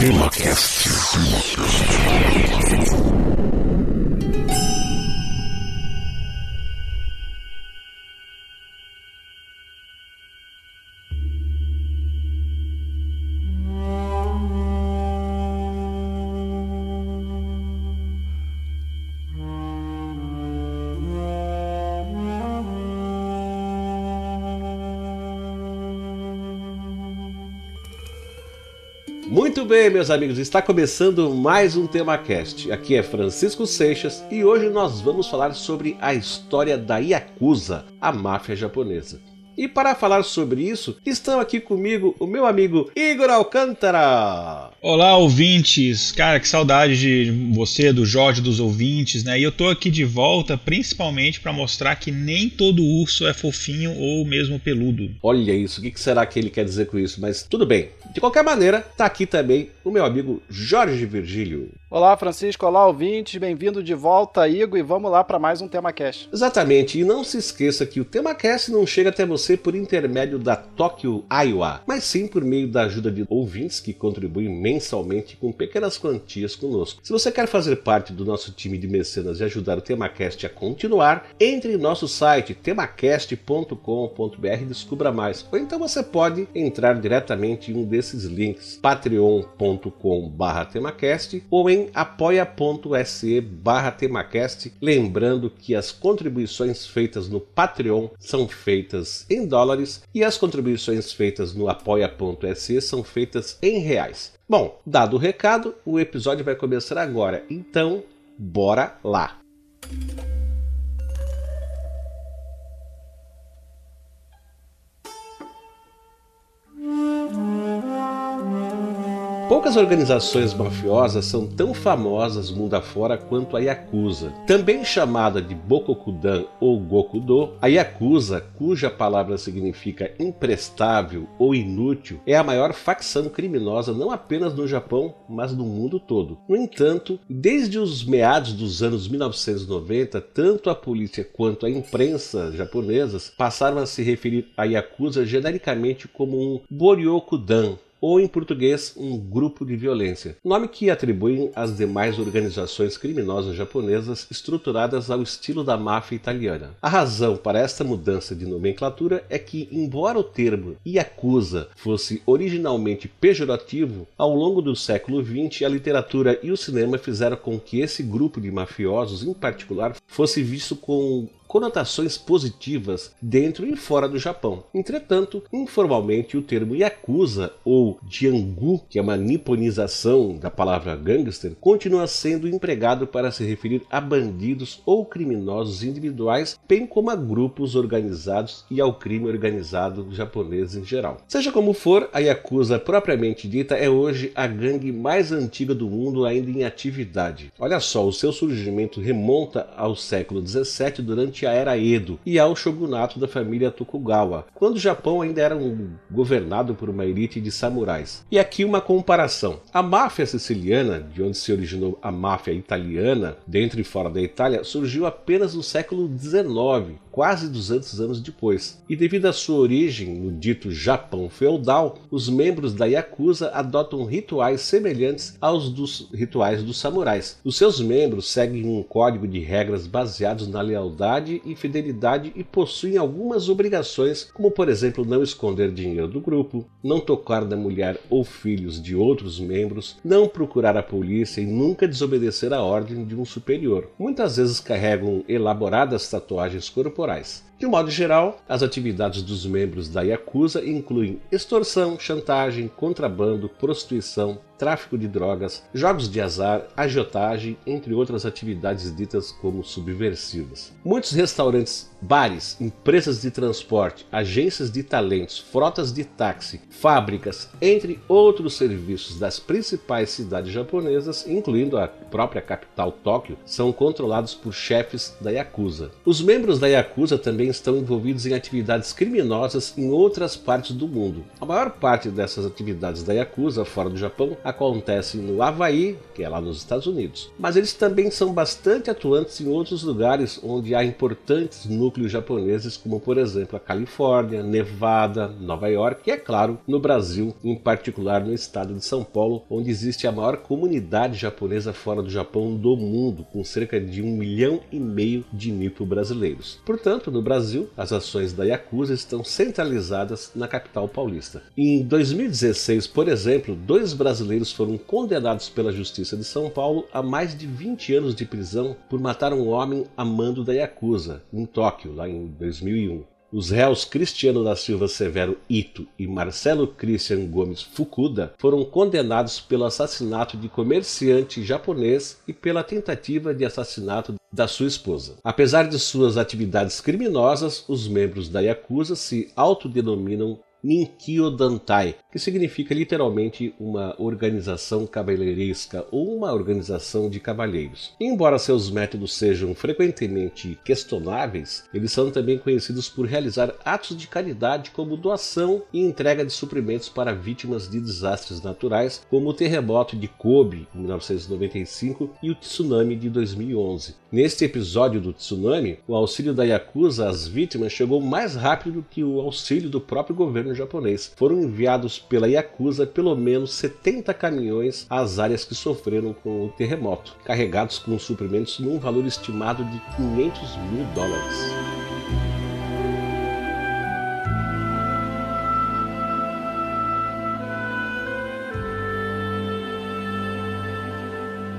TemaCast. Muito bem, meus amigos, está começando mais um TemaCast. Aqui é Francisco Seixas e hoje nós vamos falar sobre a história da Yakuza, a máfia japonesa. E para falar sobre isso, estão aqui comigo o meu amigo Igor Alcântara. Olá, ouvintes. Cara, que saudade de você, do Jorge, dos ouvintes, né? E eu tô aqui de volta principalmente para mostrar que nem todo urso é fofinho ou mesmo peludo. Olha isso, o que será que ele quer dizer com isso? Mas tudo bem. De qualquer maneira, tá aqui também o meu amigo Jorge Virgílio. Olá, Francisco. Olá, ouvintes. Bem-vindo de volta, Igor, e vamos lá para mais um TemaCast. Exatamente. E não se esqueça que o TemaCast não chega até você por intermédio da Tóquio Iowa, mas sim por meio da ajuda de ouvintes que contribuem mensalmente com pequenas quantias conosco. Se você quer fazer parte do nosso time de mecenas e ajudar o TemaCast a continuar, entre em nosso site temacast.com.br e descubra mais. Ou então você pode entrar diretamente em um desses links, patreon.com/temacast ou em apoia.se barra temacast, lembrando que as contribuições feitas no Patreon são feitas em dólares e as contribuições feitas no apoia.se são feitas em reais. Bom, dado o recado, o episódio vai começar agora, então bora lá! Poucas organizações mafiosas são tão famosas mundo afora quanto a Yakuza. Também chamada de Bokokudan ou Gokudo, a Yakuza, cuja palavra significa imprestável ou inútil, é a maior facção criminosa não apenas no Japão, mas no mundo todo. No entanto, desde os meados dos anos 1990, tanto a polícia quanto a imprensa japonesas passaram a se referir a Yakuza genericamente como um Boryokudan, ou em português, um grupo de violência, nome que atribuem às demais organizações criminosas japonesas estruturadas ao estilo da máfia italiana. A razão para esta mudança de nomenclatura é que, embora o termo Yakuza fosse originalmente pejorativo, ao longo do século XX a literatura e o cinema fizeram com que esse grupo de mafiosos, em particular, fosse visto com conotações positivas dentro e fora do Japão. Entretanto, informalmente o termo yakuza ou jiangu, que é uma niponização da palavra gangster, continua sendo empregado para se referir a bandidos ou criminosos individuais, bem como a grupos organizados e ao crime organizado japonês em geral. Seja como for, a yakuza propriamente dita é hoje a gangue mais antiga do mundo ainda em atividade. Olha só, o seu surgimento remonta ao século 17 durante a Era Edo e ao shogunato da família Tokugawa, quando o Japão ainda era um, governado por uma elite de samurais. E aqui uma comparação. A máfia siciliana, de onde se originou a máfia italiana, dentro e fora da Itália, surgiu apenas no século XIX, quase 200 anos depois. E devido à sua origem no dito Japão feudal, os membros da Yakuza adotam rituais semelhantes aos dos rituais dos samurais. Os seus membros seguem um código de regras baseados na lealdade e fidelidade e possuem algumas obrigações, como por exemplo não esconder dinheiro do grupo, não tocar na mulher ou filhos de outros membros, não procurar a polícia e nunca desobedecer a ordem de um superior. Muitas vezes carregam elaboradas tatuagens corporais corporais. De um modo geral, as atividades dos membros da Yakuza incluem extorsão, chantagem, contrabando, prostituição, tráfico de drogas, jogos de azar, agiotagem, entre outras atividades ditas como subversivas. Muitos restaurantes, bares, empresas de transporte, agências de talentos, frotas de táxi, fábricas, entre outros serviços das principais cidades japonesas, incluindo a própria capital Tóquio, são controlados por chefes da Yakuza. Os membros da Yakuza também estão envolvidos em atividades criminosas em outras partes do mundo. A maior parte dessas atividades da Yakuza fora do Japão acontecem no Havaí, que é lá nos Estados Unidos. Mas eles também são bastante atuantes em outros lugares onde há importantes núcleos japoneses, como por exemplo a Califórnia, Nevada, Nova York e, é claro, no Brasil, em particular no estado de São Paulo, onde existe a maior comunidade japonesa fora do Japão do mundo, com cerca de um milhão e meio de nipo brasileiros. Portanto, no Brasil, as ações da Yakuza estão centralizadas na capital paulista. Em 2016, por exemplo, dois brasileiros foram condenados pela Justiça de São Paulo a mais de 20 anos de prisão por matar um homem a mando da Yakuza, em Tóquio, lá em 2001. Os réus Cristiano da Silva Severo Ito e Marcelo Christian Gomes Fukuda foram condenados pelo assassinato de comerciante japonês e pela tentativa de assassinato da sua esposa. Apesar de suas atividades criminosas, os membros da Yakuza se autodenominam Ninkyo Dantai, que significa literalmente uma organização cavalheiresca ou uma organização de cavalheiros. Embora seus métodos sejam frequentemente questionáveis, eles são também conhecidos por realizar atos de caridade como doação e entrega de suprimentos para vítimas de desastres naturais, como o terremoto de Kobe em 1995 e o tsunami de 2011. Neste episódio do tsunami, o auxílio da Yakuza às vítimas chegou mais rápido do que o auxílio do próprio governo governo japonês. Foram enviados pela Yakuza pelo menos 70 caminhões às áreas que sofreram com o terremoto, carregados com suprimentos num valor estimado de 500 mil dólares.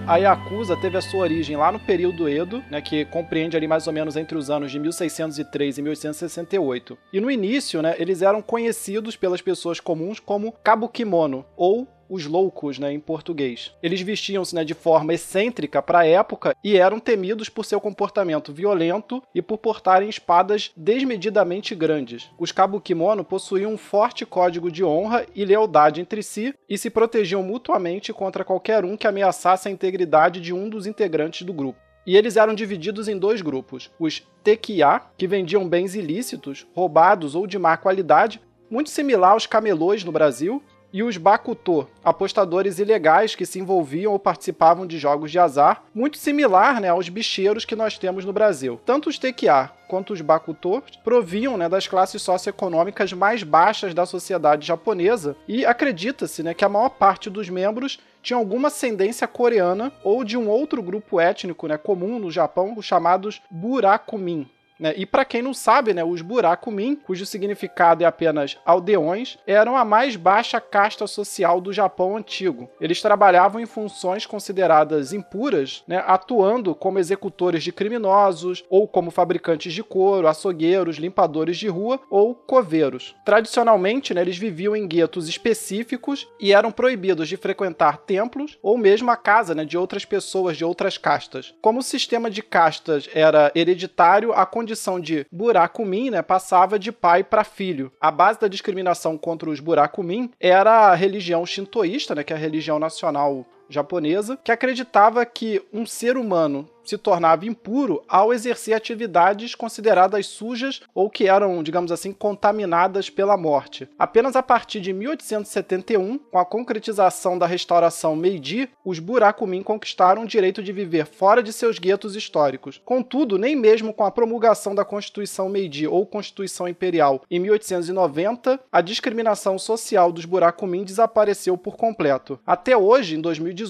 A Yakuza teve a sua origem lá no período Edo, né, que compreende ali mais ou menos entre os anos de 1603 e 1868. E no início, né, eles eram conhecidos pelas pessoas comuns como Kabukimono, ou os loucos, né, em português. Eles vestiam-se né, de forma excêntrica para a época e eram temidos por seu comportamento violento e por portarem espadas desmedidamente grandes. Os Kabukimono possuíam um forte código de honra e lealdade entre si e se protegiam mutuamente contra qualquer um que ameaçasse a integridade de um dos integrantes do grupo. E eles eram divididos em dois grupos: os Tekiá, que vendiam bens ilícitos, roubados ou de má qualidade, muito similar aos camelôs no Brasil, e os Bakuto, apostadores ilegais que se envolviam ou participavam de jogos de azar, muito similar né, aos bicheiros que nós temos no Brasil. Tanto os Tekiá quanto os Bakuto proviam né, das classes socioeconômicas mais baixas da sociedade japonesa e acredita-se né, que a maior parte dos membros tinha alguma ascendência coreana ou de um outro grupo étnico né, comum no Japão, os chamados Burakumin. Né? E para quem não sabe, né, os Burakumin, cujo significado é apenas aldeões, eram a mais baixa casta social do Japão antigo. Eles trabalhavam em funções consideradas impuras, né, atuando como executores de criminosos, ou como fabricantes de couro, açougueiros, limpadores de rua ou coveiros. Tradicionalmente, né, eles viviam em guetos específicos e eram proibidos de frequentar templos ou mesmo a casa né, de outras pessoas de outras castas. Como o sistema de castas era hereditário, a condição condição de buracumin, né, passava de pai para filho. A base da discriminação contra os buracumin era a religião shintoísta, né, que é a religião nacional japonesa, que acreditava que um ser humano se tornava impuro ao exercer atividades consideradas sujas ou que eram, digamos assim, contaminadas pela morte. Apenas a partir de 1871, com a concretização da restauração Meiji, os Burakumin conquistaram o direito de viver fora de seus guetos históricos. Contudo, nem mesmo com a promulgação da Constituição Meiji ou Constituição Imperial em 1890, a discriminação social dos Burakumin desapareceu por completo. Até hoje, em 2018,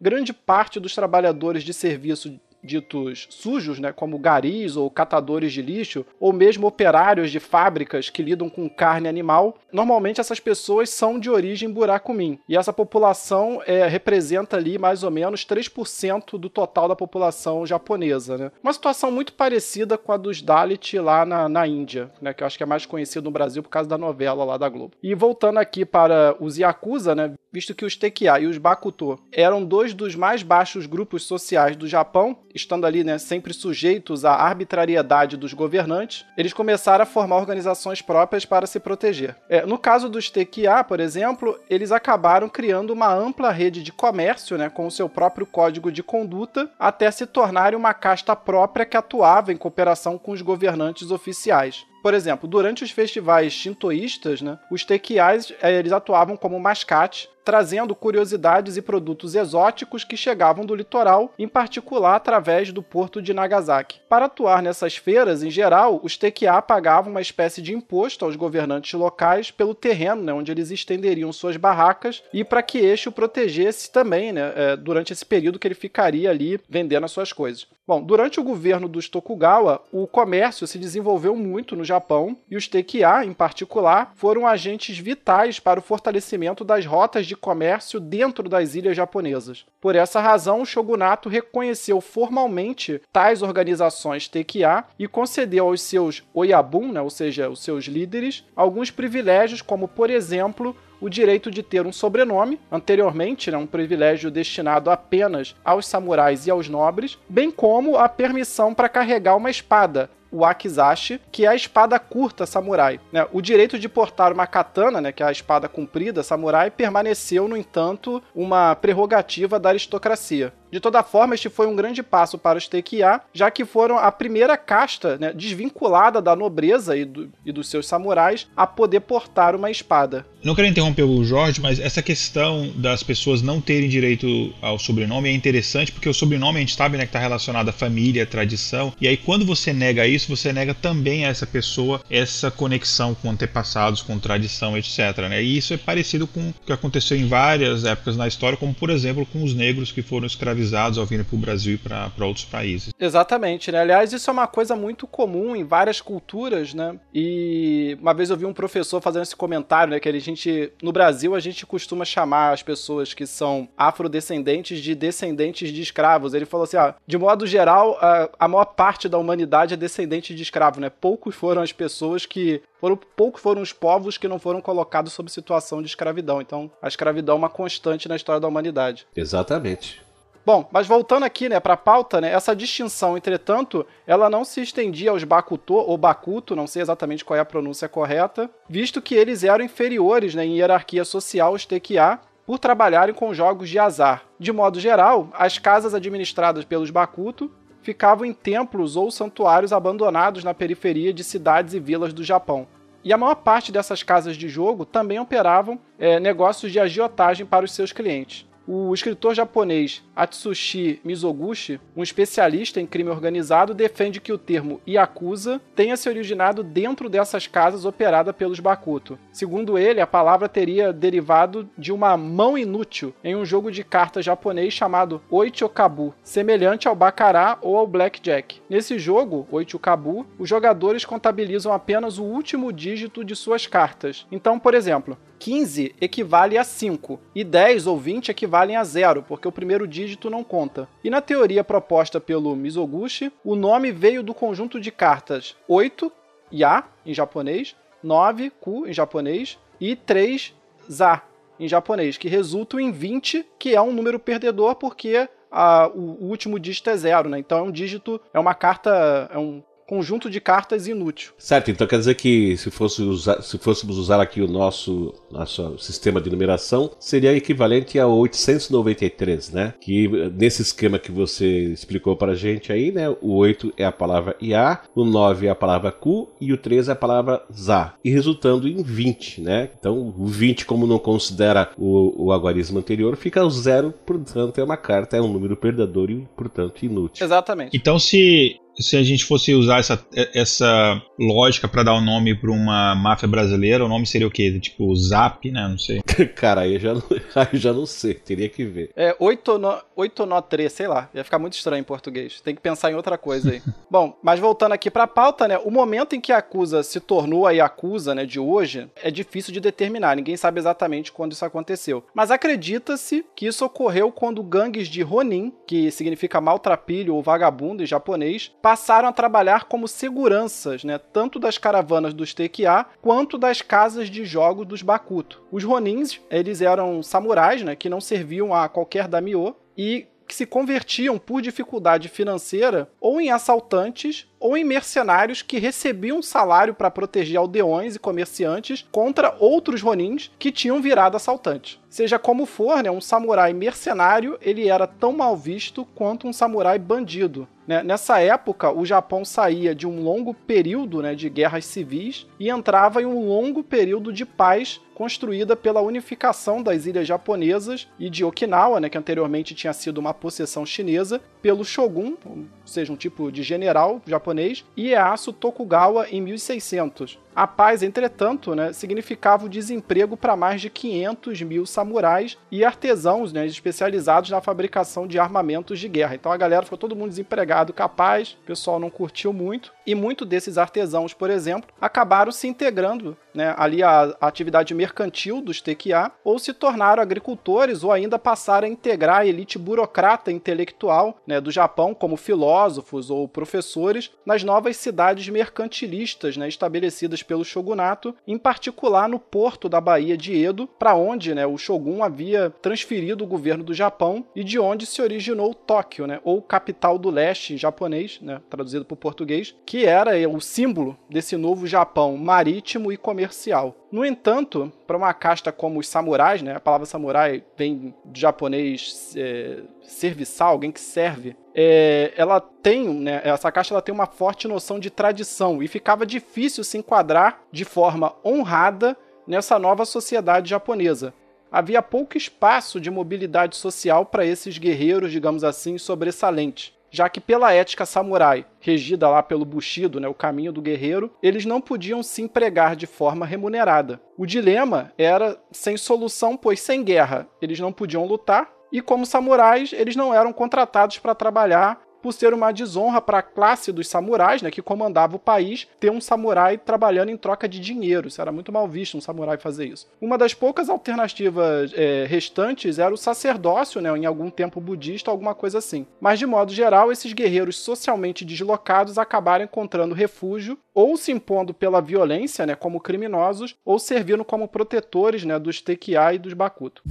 grande parte dos trabalhadores de serviço ditos sujos, né, como garis ou catadores de lixo, ou mesmo operários de fábricas que lidam com carne animal, normalmente essas pessoas são de origem buracumim. E essa população é, representa ali mais ou menos 3% do total da população japonesa. Né? Uma situação muito parecida com a dos Dalit lá na, na Índia, né, que eu acho que é mais conhecido no Brasil por causa da novela lá da Globo. E voltando aqui para os Yakuza, né, visto que os Tekiá e os Bakuto eram dois dos mais baixos grupos sociais do Japão, estando ali né, sempre sujeitos à arbitrariedade dos governantes, eles começaram a formar organizações próprias para se proteger. É, no caso dos Tekiá, por exemplo, eles acabaram criando uma ampla rede de comércio né, com o seu próprio código de conduta, até se tornarem uma casta própria que atuava em cooperação com os governantes oficiais. Por exemplo, durante os festivais shintoístas, né, os tequiais eh, eles atuavam como mascate, trazendo curiosidades e produtos exóticos que chegavam do litoral, em particular através do porto de Nagasaki. Para atuar nessas feiras, em geral, os Tekiá pagavam uma espécie de imposto aos governantes locais pelo terreno né, onde eles estenderiam suas barracas e para que este o protegesse também né, é, durante esse período que ele ficaria ali vendendo as suas coisas. Bom, durante o governo dos Tokugawa, o comércio se desenvolveu muito no Japão e os Tekiá, em particular, foram agentes vitais para o fortalecimento das rotas de comércio dentro das ilhas japonesas. Por essa razão, o shogunato reconheceu formalmente tais organizações Tekiá e concedeu aos seus oyabun, né, ou seja, os seus líderes, alguns privilégios, como, por exemplo, o direito de ter um sobrenome, anteriormente né, um privilégio destinado apenas aos samurais e aos nobres, bem como a permissão para carregar uma espada, o Akizashi, que é a espada curta samurai. Né? O direito de portar uma katana, né, que é a espada comprida samurai, permaneceu, no entanto, uma prerrogativa da aristocracia. De toda forma, este foi um grande passo para os Tekiá, já que foram a primeira casta né, desvinculada da nobreza e, do, e, dos seus samurais a poder portar uma espada. Não quero interromper o Jorge, mas essa questão das pessoas não terem direito ao sobrenome é interessante, porque o sobrenome a gente sabe né, que está relacionado à família, à tradição, e aí quando você nega isso, você nega também a essa pessoa essa conexão com antepassados, com tradição, etc. Né? E isso é parecido com o que aconteceu em várias épocas na história, como por exemplo com os negros que foram escravizados escravizados ao virem para o Brasil e para outros países. Exatamente, né? Aliás, isso é uma coisa muito comum em várias culturas, né? E uma vez eu vi um professor fazendo esse comentário, né? Que a gente, no Brasil, a gente costuma chamar as pessoas que são afrodescendentes de descendentes de escravos. Ele falou assim: ah, de modo geral, a, a maior parte da humanidade é descendente de escravo, né? Poucos foram as pessoas que foram poucos foram os povos que não foram colocados sob situação de escravidão. Então, a escravidão é uma constante na história da humanidade. Exatamente. Bom, mas voltando aqui, né, para a pauta, né, essa distinção, entretanto, ela não se estendia aos Bakuto ou Bakuto, não sei exatamente qual é a pronúncia correta, visto que eles eram inferiores né, em hierarquia social aos Tekiá, por trabalharem com jogos de azar. De modo geral, as casas administradas pelos Bakuto ficavam em templos ou santuários abandonados na periferia de cidades e vilas do Japão. E a maior parte dessas casas de jogo também operavam é, negócios de agiotagem para os seus clientes. O escritor japonês Atsushi Mizoguchi, um especialista em crime organizado, defende que o termo Yakuza tenha se originado dentro dessas casas operadas pelos Bakuto. Segundo ele, a palavra teria derivado de uma mão inútil em um jogo de cartas japonês chamado Oichokabu, semelhante ao Baccarat ou ao Blackjack. Nesse jogo, Oichokabu, os jogadores contabilizam apenas o último dígito de suas cartas. Então, por exemplo, 15 equivale a 5 e 10 ou 20 equivalem a 0, porque o primeiro dígito não conta. E na teoria proposta pelo Mizoguchi, o nome veio do conjunto de cartas 8, Ya, em japonês, 9, Ku, em japonês, e 3, Za, em japonês, que resultam em 20, que é um número perdedor porque a, o, o, último dígito é zero, né? Então é um dígito, é uma carta, é um conjunto de cartas inútil. Certo, então quer dizer que se, fosse usar, se fôssemos usar aqui o nosso, nosso sistema de numeração, seria equivalente a 893, né? Que nesse esquema que você explicou para a gente aí, né? O 8 é a palavra IA, o 9 é a palavra Ku e o 3 é a palavra Za. E resultando em 20, né? Então o 20, como não considera o, o algarismo anterior, fica o zero, portanto é uma carta, é um número perdedor e, portanto, inútil. Exatamente. Então se se a gente fosse usar essa, essa lógica para dar o um nome para uma máfia brasileira, o nome seria o quê? Tipo Zap, né? Não sei. Cara, aí eu já não, aí já não sei, teria que ver. É 8 no, 8 no 3, sei lá. Ia ficar muito estranho em português. Tem que pensar em outra coisa aí. Bom, mas voltando aqui para a pauta, né? O momento em que a Acusa se tornou a Yakuza, né, de hoje, é difícil de determinar. Ninguém sabe exatamente quando isso aconteceu. Mas acredita-se que isso ocorreu quando gangues de Ronin, que significa maltrapilho ou vagabundo em japonês, passaram a trabalhar como seguranças, né, tanto das caravanas dos Tekiá quanto das casas de jogos dos Bakuto. Os Ronins, eles eram samurais, né, que não serviam a qualquer daimyo e que se convertiam por dificuldade financeira ou em assaltantes ou em mercenários que recebiam salário para proteger aldeões e comerciantes contra outros ronins que tinham virado assaltantes. Seja como for, né, um samurai mercenário ele era tão mal visto quanto um samurai bandido. Né? Nessa época, o Japão saía de um longo período né, de guerras civis e entrava em um longo período de paz construída pela unificação das ilhas japonesas e de Okinawa, né, que anteriormente tinha sido uma possessão chinesa, pelo shogun, ou seja, um tipo de general japonês, Ieyasu Tokugawa em 1600. A paz, entretanto, né, significava o desemprego para mais de 500 mil samurais e artesãos né, especializados na fabricação de armamentos de guerra. Então a galera ficou todo mundo desempregado, capaz, o pessoal não curtiu muito, e muito desses artesãos, por exemplo, acabaram se integrando né, ali à, atividade mercantil dos TQA, ou se tornaram agricultores, ou ainda passaram a integrar a elite burocrata intelectual né, do Japão, como filósofos ou professores, nas novas cidades mercantilistas né, estabelecidas pelo shogunato, em particular no porto da Baía de Edo, para onde né, o shogun havia transferido o governo do Japão e de onde se originou Tóquio, né, ou capital do leste em japonês, né, traduzido para o português, que era o símbolo desse novo Japão marítimo e comercial. No entanto, para uma casta como os samurais, né, a palavra samurai vem do japonês é, serviçal, alguém que serve, é, ela tem, né, essa caixa ela tem uma forte noção de tradição e ficava difícil se enquadrar de forma honrada nessa nova sociedade japonesa. Havia pouco espaço de mobilidade social para esses guerreiros, digamos assim, sobressalentes já que pela ética samurai, regida lá pelo Bushido, né, o caminho do guerreiro, eles não podiam se empregar de forma remunerada. O dilema era sem solução, pois sem guerra eles não podiam lutar, e como samurais, eles não eram contratados para trabalhar por ser uma desonra para a classe dos samurais, né, que comandava o país, ter um samurai trabalhando em troca de dinheiro. Isso era muito mal visto um samurai fazer isso. Uma das poucas alternativas é, restantes era o sacerdócio, né, em algum tempo budista, alguma coisa assim. Mas de modo geral, esses guerreiros socialmente deslocados acabaram encontrando refúgio ou se impondo pela violência, né, como criminosos, ou servindo como protetores, né, dos Tekiá e dos Bakuto.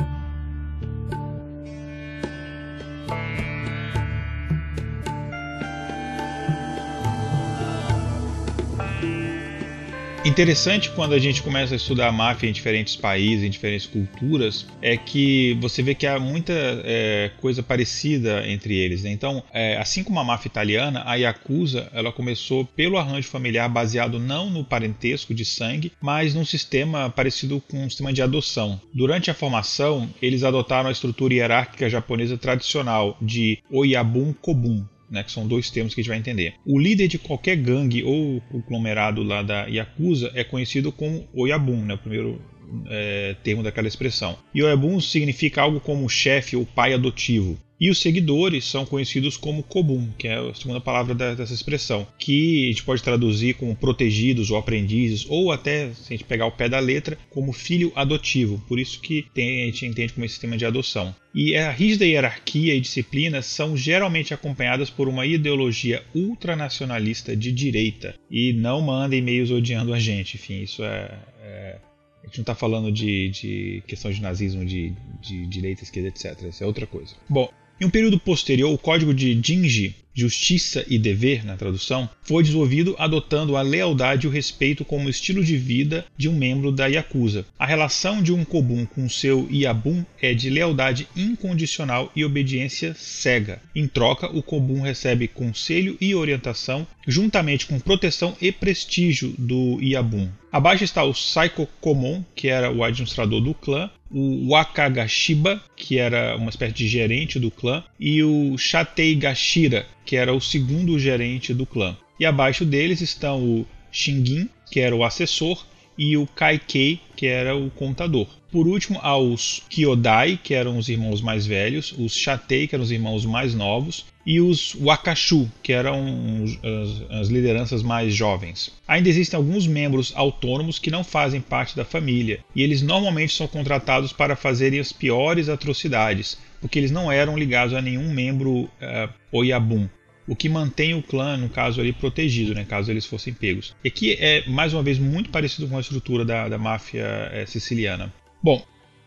Interessante quando a gente começa a estudar a máfia em diferentes países, em diferentes culturas, é que você vê que há muita é, coisa parecida entre eles. Né? Então, é, assim como a máfia italiana, a Yakuza ela começou pelo arranjo familiar baseado não no parentesco de sangue, mas num sistema parecido com um sistema de adoção. Durante a formação, eles adotaram a estrutura hierárquica japonesa tradicional de Oyabun Kobun, né, que são dois termos que a gente vai entender. O líder de qualquer gangue ou conglomerado lá da Yakuza é conhecido como Oyabun, né, o primeiro é, termo daquela expressão. E Oyabun significa algo como chefe ou pai adotivo. E os seguidores são conhecidos como Kobun, que é a segunda palavra dessa expressão, que a gente pode traduzir como protegidos ou aprendizes, ou até, se a gente pegar o pé da letra, como filho adotivo. Por isso que tem, a gente entende como esse sistema de adoção. E a rígida hierarquia e disciplina são geralmente acompanhadas por uma ideologia ultranacionalista de direita. E não manda e-mails odiando a gente, enfim, isso é, é a gente não está falando de, de questão de nazismo, de, de direita, esquerda, etc. Isso é outra coisa. Bom, em um período posterior, o código de Jinji, Justiça e Dever, na tradução, foi desenvolvido adotando a lealdade e o respeito como estilo de vida de um membro da Yakuza. A relação de um Kobun com seu Iabun é de lealdade incondicional e obediência cega. Em troca, o Kobun recebe conselho e orientação, juntamente com proteção e prestígio do Iabun. Abaixo está o Saiko Komon, que era o administrador do clã, o Wakagashiba, que era uma espécie de gerente do clã, e o Shatei Gashira, que era o segundo gerente do clã. E abaixo deles estão o Shingin, que era o assessor, e o Kaikei, que era o contador. Por último, há os Kyodai, que eram os irmãos mais velhos, os Shatei, que eram os irmãos mais novos, e os Wakashu, que eram as, as, lideranças mais jovens. Ainda existem alguns membros autônomos que não fazem parte da família, e eles normalmente são contratados para fazerem as piores atrocidades, porque eles não eram ligados a nenhum membro uh, Oyabun o que mantém o clã, no caso ali, protegido, né, caso eles fossem pegos. E aqui é, mais uma vez, muito parecido com a estrutura da, da máfia é, siciliana. Bom,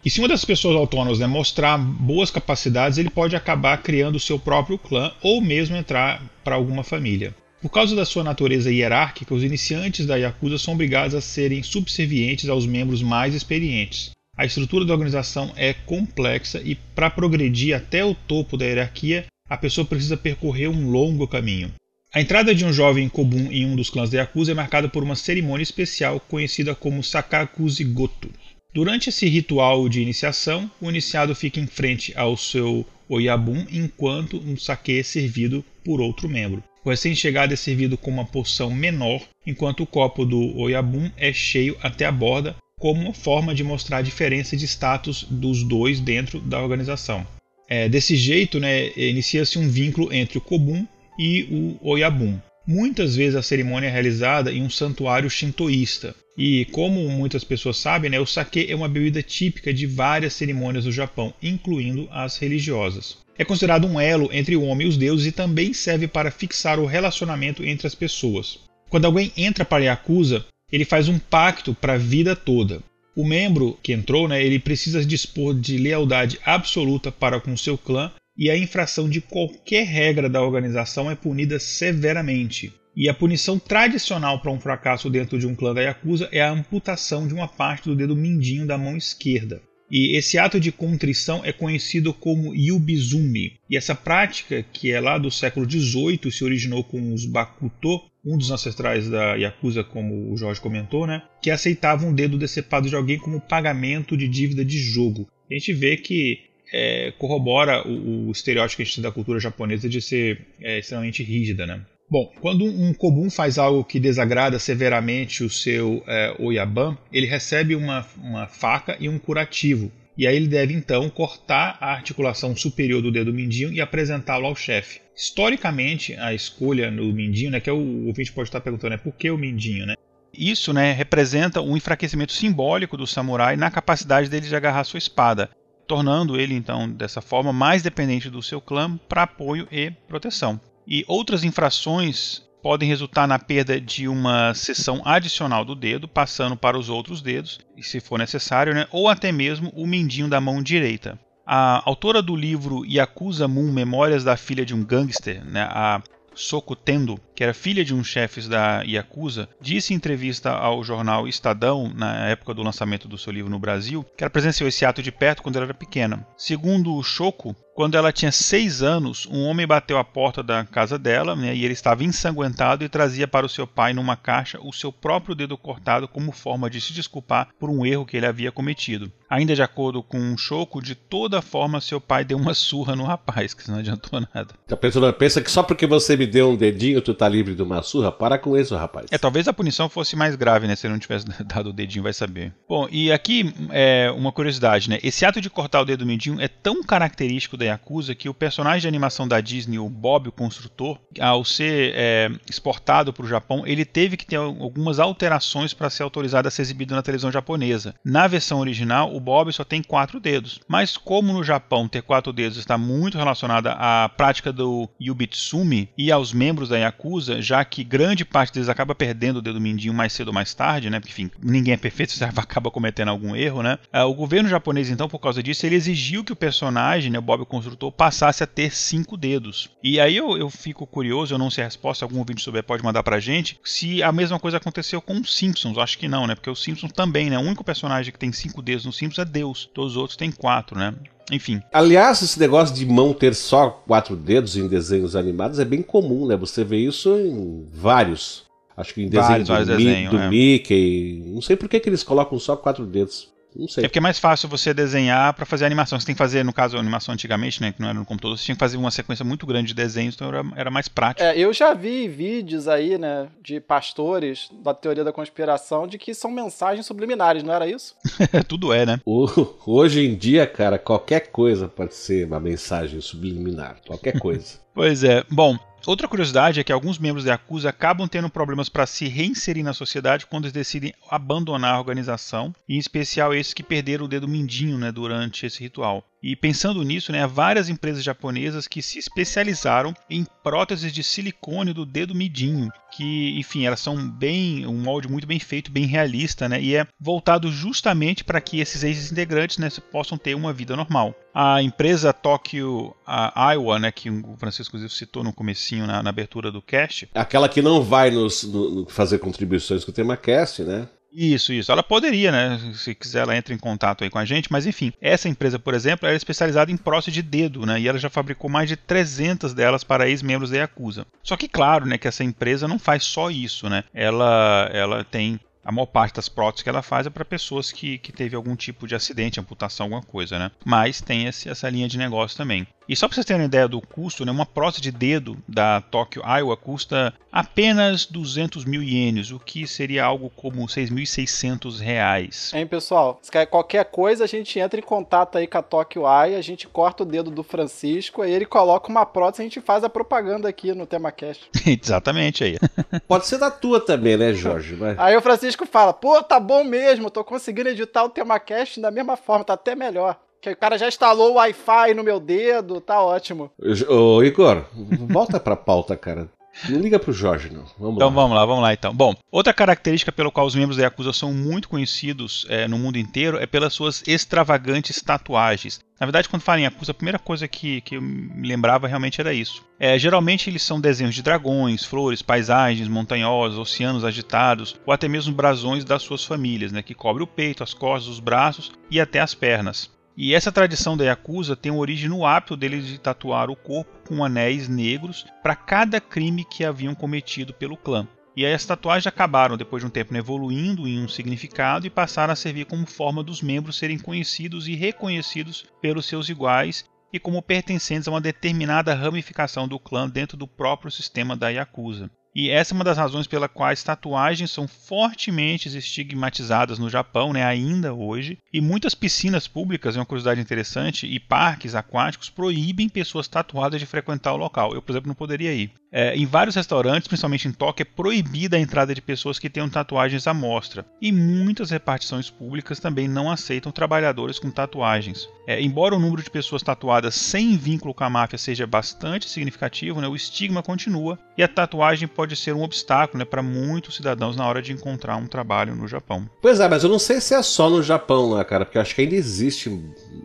e se uma das pessoas autônomas né, mostrar boas capacidades, ele pode acabar criando o seu próprio clã ou mesmo entrar para alguma família. Por causa da sua natureza hierárquica, os iniciantes da Yakuza são obrigados a serem subservientes aos membros mais experientes. A estrutura da organização é complexa e, para progredir até o topo da hierarquia, a pessoa precisa percorrer um longo caminho. A entrada de um jovem Kobun em um dos clãs da Yakuza é marcada por uma cerimônia especial conhecida como Sakakuzi Goto. Durante esse ritual de iniciação, o iniciado fica em frente ao seu Oyabun enquanto um sake é servido por outro membro. O recém-chegado é servido com uma porção menor, enquanto o copo do Oyabun é cheio até a borda, como uma forma de mostrar a diferença de status dos dois dentro da organização. É, desse jeito, né, inicia-se um vínculo entre o Kobun e o Oyabun. Muitas vezes a cerimônia é realizada em um santuário shintoísta. E como muitas pessoas sabem, né, o sake é uma bebida típica de várias cerimônias do Japão, incluindo as religiosas. É considerado um elo entre o homem e os deuses e também serve para fixar o relacionamento entre as pessoas. Quando alguém entra para Yakuza, ele faz um pacto para a vida toda. O membro que entrou, né, ele precisa dispor de lealdade absoluta para com seu clã e a infração de qualquer regra da organização é punida severamente. E a punição tradicional para um fracasso dentro de um clã da Yakuza é a amputação de uma parte do dedo mindinho da mão esquerda. E esse ato de contrição é conhecido como yubizumi. E essa prática, que é lá do século XVIII, se originou com os Bakuto, um dos ancestrais da Yakuza, como o Jorge comentou, né, que aceitavam um dedo decepado de alguém como pagamento de dívida de jogo. A gente vê que é, corrobora o, o, estereótipo que a gente tem da cultura japonesa de ser é, extremamente rígida. Né? Bom, quando um Kobun faz algo que desagrada severamente o seu é, Oyaban, ele recebe uma, uma faca e um curativo. E aí ele deve então cortar a articulação superior do dedo mindinho e apresentá-lo ao chefe. Historicamente, a escolha no mindinho, né, que é o, o ouvinte pode estar perguntando, é por que o mindinho, né? Isso né, representa um enfraquecimento simbólico do samurai na capacidade dele de agarrar sua espada, tornando ele então dessa forma mais dependente do seu clã para apoio e proteção. E outras infrações podem resultar na perda de uma seção adicional do dedo, passando para os outros dedos, se for necessário, né? ou até mesmo o mindinho da mão direita. A autora do livro Yakuza Moon Memórias da Filha de um Gangster, né? a Soko Tendo, que era filha de um chefe da Yakuza, disse em entrevista ao jornal Estadão, na época do lançamento do seu livro no Brasil, que ela presenciou esse ato de perto quando ela era pequena. Segundo o Shoko, quando ela tinha seis anos, um homem bateu à porta da casa dela né, e ele estava ensanguentado e trazia para o seu pai numa caixa o seu próprio dedo cortado como forma de se desculpar por um erro que ele havia cometido. Ainda de acordo com um Choco, de toda forma seu pai deu uma surra no rapaz, que não adiantou nada. A pessoa pensa que só porque você me deu um dedinho tu tá livre de uma surra? Para com isso, rapaz. É, talvez a punição fosse mais grave, né? Se ele não tivesse dado o dedinho, vai saber. Bom, e aqui é uma curiosidade, né? Esse ato de cortar o dedo mindinho é tão característico da Yakuza que o personagem de animação da Disney, o Bob, o construtor, ao ser é, exportado para o Japão, ele teve que ter algumas alterações para ser autorizado a ser exibido na televisão japonesa. Na versão original, o Bob só tem quatro dedos. Mas como no Japão ter quatro dedos está muito relacionada à prática do Yubitsumi e aos membros da Yakuza, já que grande parte deles acaba perdendo o dedo mindinho mais cedo ou mais tarde, né? Porque, enfim, ninguém é perfeito, você acaba cometendo algum erro, né? Ah, o governo japonês, então, por causa disso, ele exigiu que o personagem, né, o Bob Construtor, passasse a ter cinco dedos. E aí eu, eu fico curioso, eu não sei a resposta, algum vídeo souber pode mandar pra gente, se a mesma coisa aconteceu com os Simpsons. Acho que não, né? Porque os Simpsons também, né? O único personagem que tem cinco dedos no Simpsons é Deus. Todos os outros têm quatro, né? Enfim. Aliás, esse negócio de mão ter só quatro dedos em desenhos animados é bem comum, né? Você vê isso em vários. Acho que em desenhos do, desenho, do é. Mickey. Não sei por que, que eles colocam só quatro dedos. Não sei. É porque é mais fácil você desenhar para fazer animação. Você tem que fazer, no caso, a animação antigamente, né? Que não era no computador, você tinha que fazer uma sequência muito grande de desenhos, então era, era mais prático. É, eu já vi vídeos aí, né, de pastores da teoria da conspiração de que são mensagens subliminares, não era isso? Tudo é, né? Hoje em dia, cara, qualquer coisa pode ser uma mensagem subliminar. Qualquer coisa. pois é. Bom, Outra curiosidade é que alguns membros da Yakuza acabam tendo problemas para se reinserir na sociedade quando eles decidem abandonar a organização, em especial esses que perderam o dedo mindinho né, durante esse ritual. E pensando nisso, né, há várias empresas japonesas que se especializaram em próteses de silicone do dedo midinho, que, enfim, elas são bem um molde muito bem feito, bem realista, né, e é voltado justamente para que esses ex-integrantes né, possam ter uma vida normal. A empresa Tokyo a Iowa, né, que o Francisco citou no comecinho na, na, abertura do cast. Aquela que não vai nos, no, fazer contribuições com o tema cast, né? Isso, isso. Ela poderia, né? Se quiser, ela entra em contato aí com a gente. Mas enfim, essa empresa, por exemplo, é especializada em prótese de dedo, né? E ela já fabricou mais de 300 delas para ex-membros da Yakuza. Só que claro, né, que essa empresa não faz só isso, né? Ela, ela tem a maior parte das próteses que ela faz é para pessoas que, que teve algum tipo de acidente, amputação, alguma coisa, né? Mas tem esse, essa linha de negócio também. E só para vocês terem uma ideia do custo, né, uma prótese de dedo da Tokyo Iowa custa apenas 200 mil ienes, o que seria algo como 6.600 reais. Hein, pessoal? Se quer qualquer coisa, a gente entra em contato aí com a Tokyo Eye, a gente corta o dedo do Francisco, aí ele coloca uma prótese e a gente faz a propaganda aqui no TemaCast. Exatamente aí. Pode ser da tua também, né, Jorge? Mas... Aí o Francisco fala, pô, tá bom mesmo, tô conseguindo editar o TemaCast da mesma forma, tá até melhor. Que o cara já instalou o Wi-Fi no meu dedo, tá ótimo. Ô, Igor, volta pra pauta, cara. Não liga pro Jorge, não. Vamos então lá. vamos lá, vamos lá então. Bom, outra característica pela qual os membros da Yakuza são muito conhecidos é, no mundo inteiro é pelas suas extravagantes tatuagens. Na verdade, quando falo em Yakuza, a primeira coisa que, que eu me lembrava realmente era isso. É, geralmente eles são desenhos de dragões, flores, paisagens montanhosas, oceanos agitados, ou até mesmo brasões das suas famílias, né, que cobre o peito, as costas, os braços e até as pernas. E essa tradição da Yakuza tem origem no hábito deles de tatuar o corpo com anéis negros para cada crime que haviam cometido pelo clã. E aí as tatuagens acabaram, depois de um tempo, evoluindo em um significado e passaram a servir como forma dos membros serem conhecidos e reconhecidos pelos seus iguais e como pertencentes a uma determinada ramificação do clã dentro do próprio sistema da Yakuza. E essa é uma das razões pela quais tatuagens são fortemente estigmatizadas no Japão, né, ainda hoje. E muitas piscinas públicas, é uma curiosidade interessante, e parques aquáticos proíbem pessoas tatuadas de frequentar o local. Eu, por exemplo, não poderia ir. É, em vários restaurantes, principalmente em Tóquio, é proibida a entrada de pessoas que tenham tatuagens à mostra. E muitas repartições públicas também não aceitam trabalhadores com tatuagens. É, embora o número de pessoas tatuadas sem vínculo com a máfia seja bastante significativo, né, o estigma continua e a tatuagem pode ser um obstáculo né, para muitos cidadãos na hora de encontrar um trabalho no Japão. Pois é, mas eu não sei se é só no Japão, né, cara? Porque eu acho que ainda existe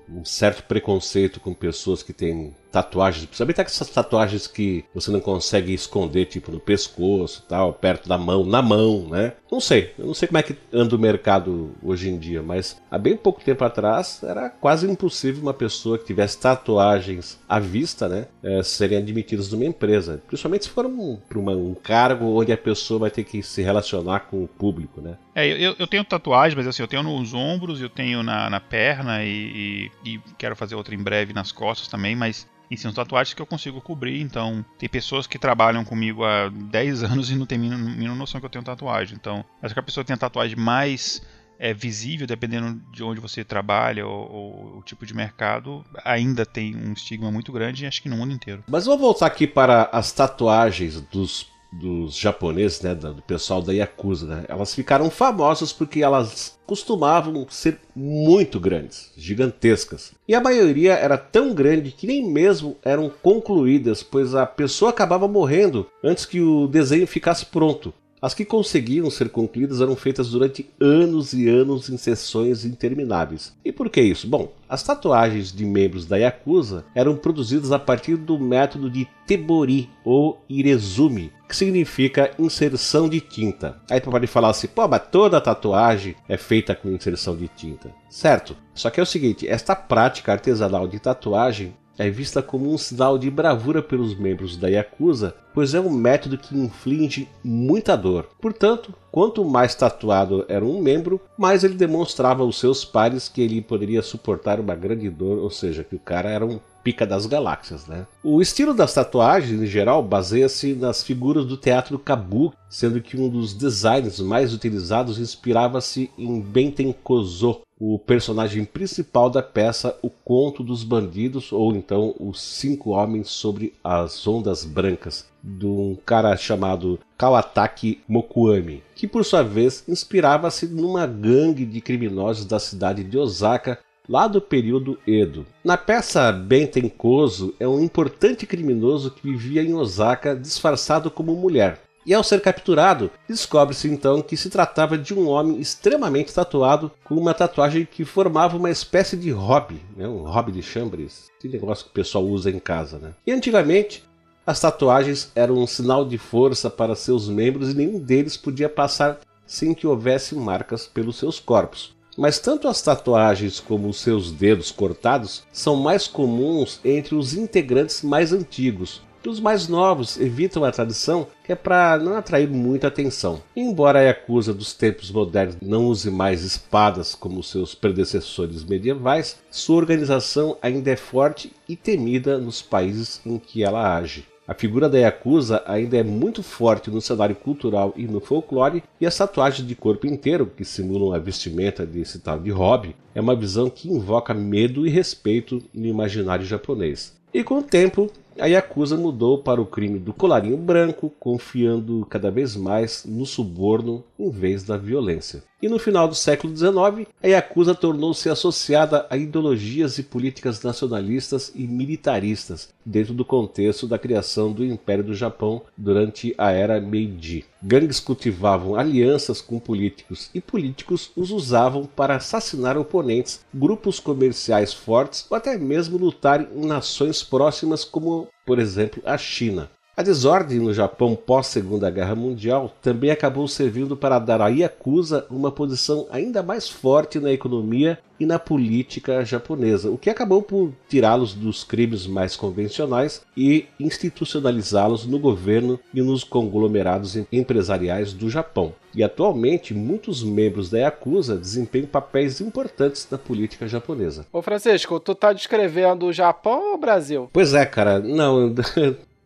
um certo preconceito com pessoas que têm tatuagens, principalmente essas tatuagens que você não consegue esconder, tipo no pescoço, tal, perto da mão, na mão, né? Não sei, eu não sei como é que anda o mercado hoje em dia, mas há bem pouco tempo atrás era quase impossível uma pessoa que tivesse tatuagens à vista, né, é, serem admitidas numa empresa, principalmente se for um, para um cargo onde a pessoa vai ter que se relacionar com o público, né? É, eu, eu tenho tatuagem, mas assim, eu tenho nos ombros, eu tenho na, na perna e, e, e quero fazer outra em breve nas costas também, mas e são tatuagens que eu consigo cobrir, então tem pessoas que trabalham comigo há 10 anos e não têm a mínima noção que eu tenho tatuagem. Então, acho que a pessoa tem a tatuagem mais é, visível, dependendo de onde você trabalha ou, ou, o tipo de mercado, ainda tem um estigma muito grande, acho que no mundo inteiro. Mas vou voltar aqui para as tatuagens dos dos japoneses, né, do pessoal da Yakuza, né, elas ficaram famosas porque elas costumavam ser muito grandes, gigantescas. E a maioria era tão grande que nem mesmo eram concluídas, pois a pessoa acabava morrendo antes que o desenho ficasse pronto. As que conseguiam ser concluídas eram feitas durante anos e anos em sessões intermináveis. E por que isso? Bom, as tatuagens de membros da Yakuza eram produzidas a partir do método de Tebori ou Irezumi, que significa inserção de tinta. Aí tu pode falar assim, pô, mas toda tatuagem é feita com inserção de tinta. Certo, só que é o seguinte, esta prática artesanal de tatuagem é vista como um sinal de bravura pelos membros da Yakuza, pois é um método que inflige muita dor. Portanto, quanto mais tatuado era um membro, mais ele demonstrava aos seus pares que ele poderia suportar uma grande dor, ou seja, que o cara era um pica das galáxias, né? O estilo das tatuagens, em geral, baseia-se nas figuras do teatro kabuki, sendo que um dos designs mais utilizados inspirava-se em Benten Kozo, o personagem principal da peça O Conto dos Bandidos, ou então Os Cinco Homens sobre as Ondas Brancas, de um cara chamado Kawataki Mokuami, que por sua vez inspirava-se numa gangue de criminosos da cidade de Osaka lá do período Edo. Na peça, Ben Tenkoso é um importante criminoso que vivia em Osaka disfarçado como mulher. E ao ser capturado, descobre-se então que se tratava de um homem extremamente tatuado com uma tatuagem que formava uma espécie de hobby, né? um hobby de chambres, esse negócio que o pessoal usa em casa. Né? E antigamente, as tatuagens eram um sinal de força para seus membros e nenhum deles podia passar sem que houvesse marcas pelos seus corpos. Mas tanto as tatuagens como os seus dedos cortados são mais comuns entre os integrantes mais antigos, e os mais novos evitam a tradição, que é para não atrair muita atenção. Embora a Yakuza dos tempos modernos não use mais espadas como seus predecessores medievais, sua organização ainda é forte e temida nos países em que ela age. A figura da Yakuza ainda é muito forte no cenário cultural e no folclore, e as tatuagens de corpo inteiro, que simulam a vestimenta desse tal de hobby, é uma visão que invoca medo e respeito no imaginário japonês. E com o tempo, a Yakuza mudou para o crime do colarinho branco, confiando cada vez mais no suborno em vez da violência. E no final do século XIX, a Yakuza tornou-se associada a ideologias e políticas nacionalistas e militaristas, dentro do contexto da criação do Império do Japão durante a era Meiji. Gangues cultivavam alianças com políticos e políticos os usavam para assassinar oponentes, grupos comerciais fortes ou até mesmo lutar em nações próximas como, por exemplo, a China. A desordem no Japão pós-Segunda Guerra Mundial também acabou servindo para dar a Yakuza uma posição ainda mais forte na economia e na política japonesa, o que acabou por tirá-los dos crimes mais convencionais e institucionalizá-los no governo e nos conglomerados empresariais do Japão. E atualmente, muitos membros da Yakuza desempenham papéis importantes na política japonesa. Ô Francisco, tu tá descrevendo o Japão ou o Brasil? Pois é, cara, não.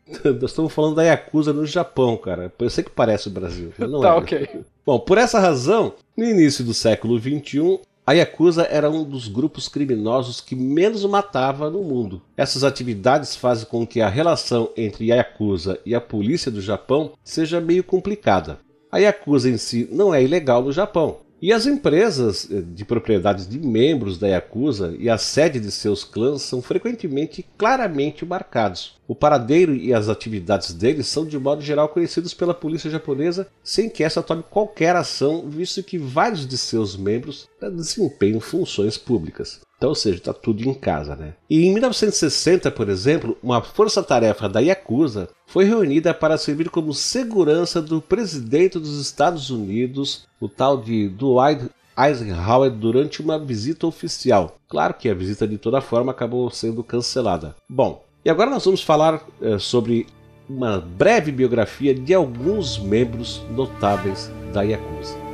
Nós estamos falando da Yakuza no Japão, cara. Eu sei que parece o Brasil, mas não tá, é. ok. Bom, por essa razão, no início do século XXI, a Yakuza era um dos grupos criminosos que menos matava no mundo. Essas atividades fazem com que a relação entre a Yakuza e a polícia do Japão seja meio complicada. A Yakuza em si não é ilegal no Japão, e as empresas eh, de propriedades de membros da Yakuza e a sede de seus clãs são frequentemente claramente marcados. O paradeiro e as atividades deles são de modo geral conhecidos pela polícia japonesa sem que essa tome qualquer ação, visto que vários de seus membros desempenham funções públicas. Então, ou seja, está tudo em casa, né? E em 1960, por exemplo, uma força-tarefa da Yakuza foi reunida para servir como segurança do presidente dos Estados Unidos, o tal de Dwight Eisenhower, durante uma visita oficial. Claro que a visita de toda forma acabou sendo cancelada. Bom, e agora nós vamos falar é, sobre uma breve biografia de alguns membros notáveis da Yakuza.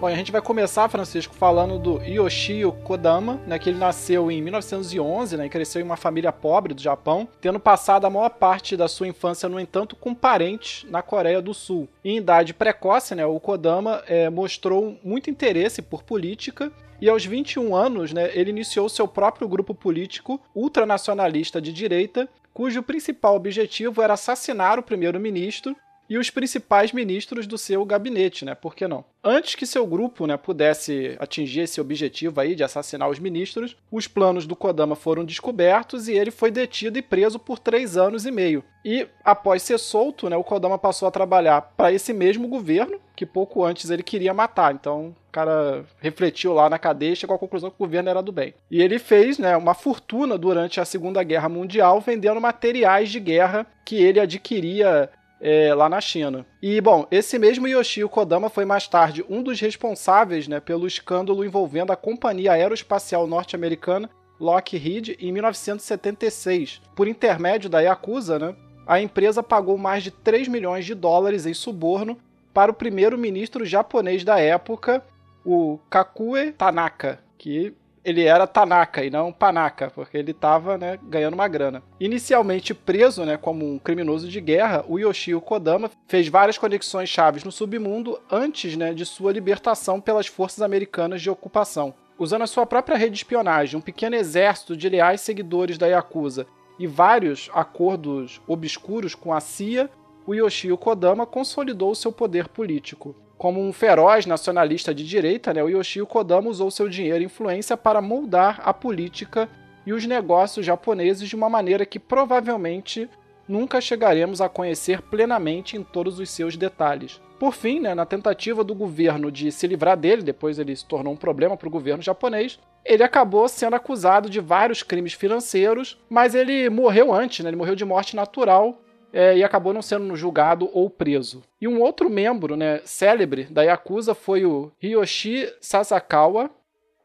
Bom, a gente vai começar, Francisco, falando do Yoshio Kodama, né, que ele nasceu em 1911 né, e cresceu em uma família pobre do Japão, tendo passado a maior parte da sua infância, no entanto, com parentes na Coreia do Sul. Em idade precoce, né, o Kodama é, mostrou muito interesse por política e aos 21 anos, né, ele iniciou seu próprio grupo político ultranacionalista de direita, cujo principal objetivo era assassinar o primeiro-ministro e os principais ministros do seu gabinete, né? Por que não? Antes que seu grupo né, pudesse atingir esse objetivo aí de assassinar os ministros, os planos do Kodama foram descobertos e ele foi detido e preso por três anos e meio. E após ser solto, né, o Kodama passou a trabalhar para esse mesmo governo que pouco antes ele queria matar. Então o cara refletiu lá na cadeia e chegou à conclusão que o governo era do bem. E ele fez né, uma fortuna durante a Segunda Guerra Mundial vendendo materiais de guerra que ele adquiria é, lá na China. E, bom, esse mesmo Yoshio Kodama foi mais tarde um dos responsáveis né, pelo escândalo envolvendo a companhia aeroespacial norte-americana Lockheed em 1976. Por intermédio da Yakuza, né, a empresa pagou mais de 3 milhões de dólares em suborno para o primeiro-ministro japonês da época, o Kakue Tanaka, que ele era Tanaka e não Panaka, porque ele estava né, ganhando uma grana. Inicialmente preso né, como um criminoso de guerra, o Yoshio Kodama fez várias conexões chaves no submundo antes né, de sua libertação pelas forças americanas de ocupação. Usando a sua própria rede de espionagem, um pequeno exército de leais seguidores da Yakuza e vários acordos obscuros com a CIA, o Yoshio Kodama consolidou seu poder político. Como um feroz nacionalista de direita, né, o Yoshio Kodama usou seu dinheiro e influência para moldar a política e os negócios japoneses de uma maneira que provavelmente nunca chegaremos a conhecer plenamente em todos os seus detalhes. Por fim, né, na tentativa do governo de se livrar dele, depois ele se tornou um problema para o governo japonês, ele acabou sendo acusado de vários crimes financeiros, mas ele morreu antes, né, ele morreu de morte natural é, e acabou não sendo julgado ou preso. E um outro membro né, célebre da Yakuza foi o Hiyoshi Sasakawa,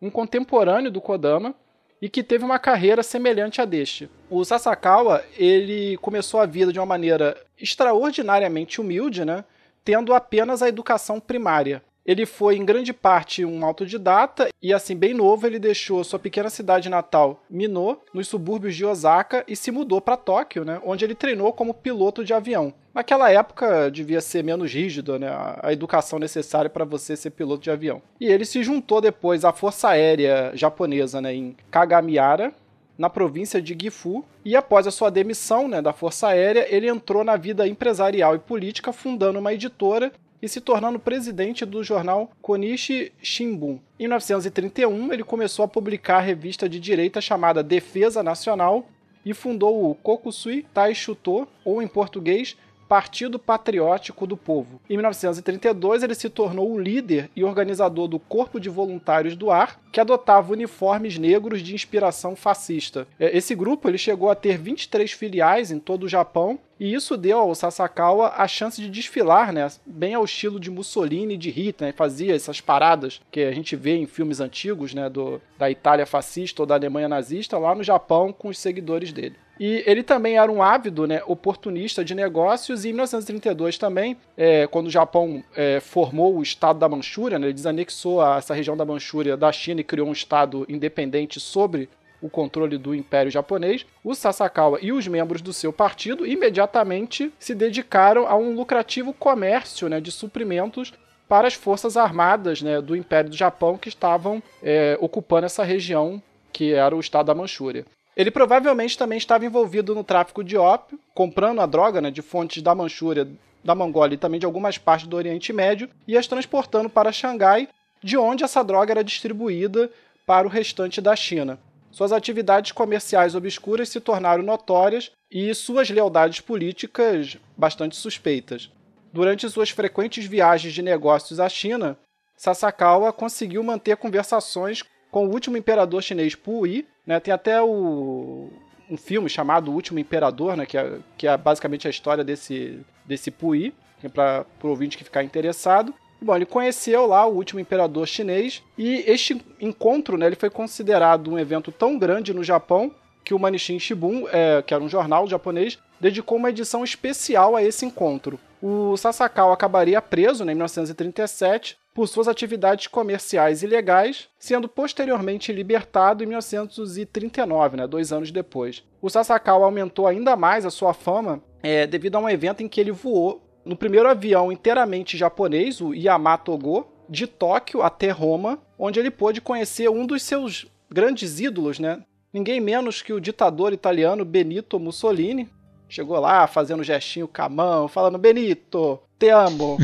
um contemporâneo do Kodama, e que teve uma carreira semelhante a deste. O Sasakawa, ele começou a vida de uma maneira extraordinariamente humilde, né, tendo apenas a educação primária. Ele foi, em grande parte, um autodidata e, assim, bem novo, ele deixou sua pequena cidade natal, Mino, nos subúrbios de Osaka e se mudou para Tóquio, né, onde ele treinou como piloto de avião. Naquela época devia ser menos rígido né, a educação necessária para você ser piloto de avião. E ele se juntou depois à Força Aérea Japonesa né, em Kagamiara, na província de Gifu, e após a sua demissão né, da Força Aérea, ele entrou na vida empresarial e política, fundando uma editora e se tornando presidente do jornal Konishi Shimbun. Em 1931, ele começou a publicar a revista de direita chamada Defesa Nacional e fundou o Kokusui Taishuto, ou em português, Partido Patriótico do Povo. Em 1932, ele se tornou o líder e organizador do Corpo de Voluntários do Ar, que adotava uniformes negros de inspiração fascista. É, esse grupo ele chegou a ter 23 filiais em todo o Japão e isso deu ao Sasakawa a chance de desfilar, né, bem ao estilo de Mussolini e de Hitler, né, fazia essas paradas que a gente vê em filmes antigos, né, do, da Itália fascista ou da Alemanha nazista, lá no Japão com os seguidores dele. E ele também era um ávido né, oportunista de negócios, e em 1932 também, é, quando o Japão é, formou o Estado da Manchúria, né, ele desanexou a, essa região da Manchúria da China e criou um Estado independente sobre o controle do Império Japonês, o Sasakawa e os membros do seu partido imediatamente se dedicaram a um lucrativo comércio né, de suprimentos para as forças armadas né, do Império do Japão que estavam é, ocupando essa região que era o estado da Manchúria. Ele provavelmente também estava envolvido no tráfico de ópio, comprando a droga né, de fontes da Manchúria, da Mongólia e também de algumas partes do Oriente Médio e as transportando para Xangai, de onde essa droga era distribuída para o restante da China. Suas atividades comerciais obscuras se tornaram notórias e suas lealdades políticas bastante suspeitas. Durante suas frequentes viagens de negócios à China, Sasakawa conseguiu manter conversações com o último imperador chinês Puyi, né? Tem até o, um filme chamado O Último Imperador, né? Que é, que é basicamente a história desse, desse Puyi, é para o ouvinte que ficar interessado. Bom, ele conheceu lá o último imperador chinês e este encontro, né, ele foi considerado um evento tão grande no Japão que o Manishin Shibun, é, que era um jornal japonês, dedicou uma edição especial a esse encontro. O Sasakawa acabaria preso né, em 1937 por suas atividades comerciais ilegais, sendo posteriormente libertado em 1939, né, dois anos depois. O Sasakawa aumentou ainda mais a sua fama é, devido a um evento em que ele voou no primeiro avião inteiramente japonês, o Yamato Go, de Tóquio até Roma, onde ele pôde conhecer um dos seus grandes ídolos, né? Ninguém menos que o ditador italiano Benito Mussolini. Chegou lá fazendo gestinho com a mão, falando: Benito, te amo.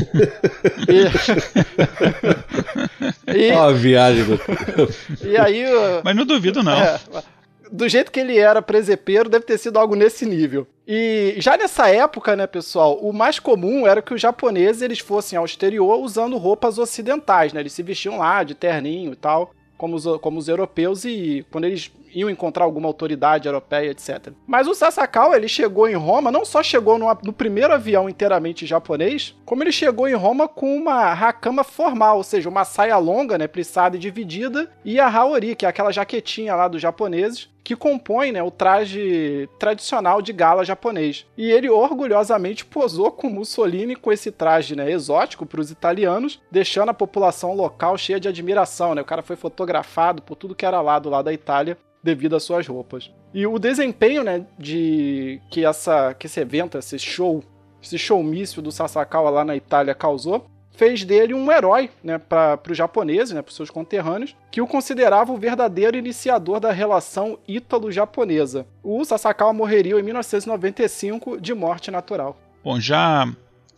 e... e... Ó, a viagem do... e aí. Mas não duvido, não. É, do jeito que ele era presepeiro, deve ter sido algo nesse nível. E já nessa época, né, pessoal, o mais comum era que os japoneses eles fossem ao exterior usando roupas ocidentais, né? Eles se vestiam lá de terninho e tal, como os, como os europeus, e quando eles iam encontrar alguma autoridade europeia, etc. Mas o Sasakawa, ele chegou em Roma, não só chegou no, no primeiro avião inteiramente japonês, como ele chegou em Roma com uma hakama formal, ou seja, uma saia longa, né, plissada e dividida, e a haori, que é aquela jaquetinha lá dos japoneses, que compõe né, o traje tradicional de gala japonês. E ele orgulhosamente posou com Mussolini com esse traje né, exótico para os italianos, deixando a população local cheia de admiração. Né? O cara foi fotografado por tudo que era lado lá da Itália devido às suas roupas. E o desempenho, né, de que essa que esse evento, esse show, esse showmício do Sasakawa lá na Itália causou, fez dele um herói né, para os japoneses, né, para os seus conterrâneos, que o considerava o verdadeiro iniciador da relação ítalo-japonesa. O Sasakawa morreria em 1995 de morte natural. Bom, já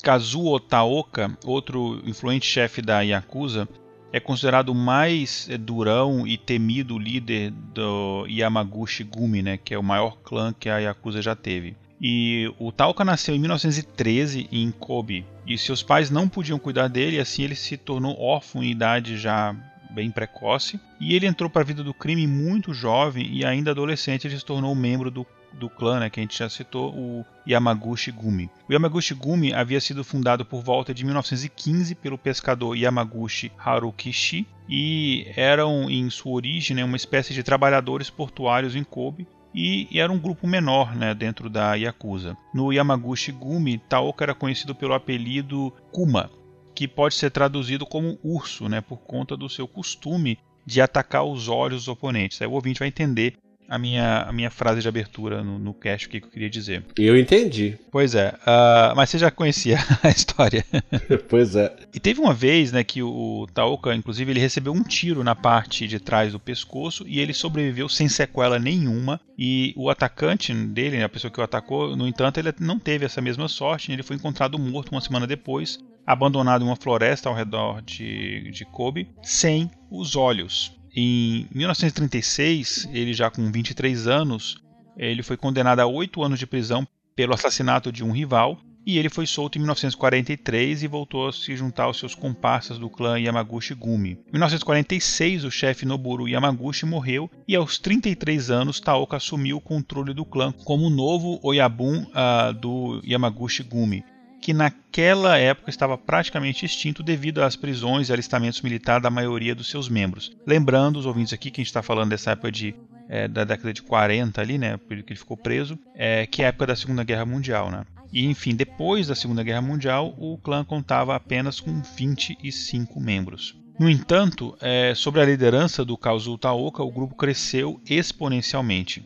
Kazuo Taoka, outro influente chefe da Yakuza, é considerado o mais eh, durão e temido líder do Yamaguchi Gumi, né, que é o maior clã que a Yakuza já teve. E o Taoka nasceu em 1913 em Kobe, e seus pais não podiam cuidar dele, assim ele se tornou órfão em idade já bem precoce. E ele entrou para a vida do crime muito jovem e ainda adolescente ele se tornou membro do do clã, né, que a gente já citou, o Yamaguchi Gumi. O Yamaguchi Gumi havia sido fundado por volta de 1915 pelo pescador Yamaguchi Harukishi e eram, em sua origem, né, uma espécie de trabalhadores portuários em Kobe e, era um grupo menor né, dentro da Yakuza. No Yamaguchi Gumi, Taoka era conhecido pelo apelido Kuma, que pode ser traduzido como urso, né, por conta do seu costume de atacar os olhos dos oponentes. Aí o ouvinte vai entender a minha, a minha frase de abertura no, no cast, o que eu queria dizer. Eu entendi. Pois é, uh, mas você já conhecia a história. pois é. E teve uma vez, né, que o Taoka, inclusive, ele recebeu um tiro na parte de trás do pescoço e ele sobreviveu sem sequela nenhuma. E o atacante dele, a pessoa que o atacou, no entanto, ele não teve essa mesma sorte. Ele foi encontrado morto uma semana depois, abandonado em uma floresta ao redor de, de Kobe, sem os olhos. Em 1936, ele já com 23 anos, ele foi condenado a oito anos de prisão pelo assassinato de um rival e ele foi solto em 1943 e voltou a se juntar aos seus comparsas do clã Yamaguchi Gumi. Em 1946, o chefe Noboru Yamaguchi morreu e aos 33 anos Taoka assumiu o controle do clã como o novo Oyabun uh, do Yamaguchi Gumi que naquela época estava praticamente extinto devido às prisões e alistamentos militares da maioria dos seus membros. Lembrando os ouvintes aqui que a gente está falando dessa época de, é, da década de 40 ali, né, que ele ficou preso, é, que é a época da Segunda Guerra Mundial, né. E enfim, depois da Segunda Guerra Mundial, o clã contava apenas com 25 membros. No entanto, é, sobre a liderança do Kazuo Taoka, o grupo cresceu exponencialmente.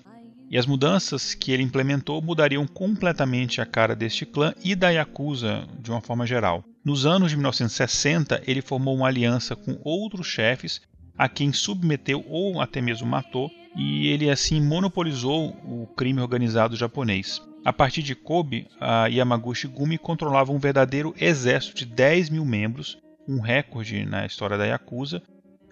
E as mudanças que ele implementou mudariam completamente a cara deste clã e da Yakuza de uma forma geral. Nos anos de 1960, ele formou uma aliança com outros chefes a quem submeteu ou até mesmo matou, e ele assim monopolizou o crime organizado japonês. A partir de Kobe, a Yamaguchi Gumi controlava um verdadeiro exército de 10 mil membros, um recorde na história da Yakuza,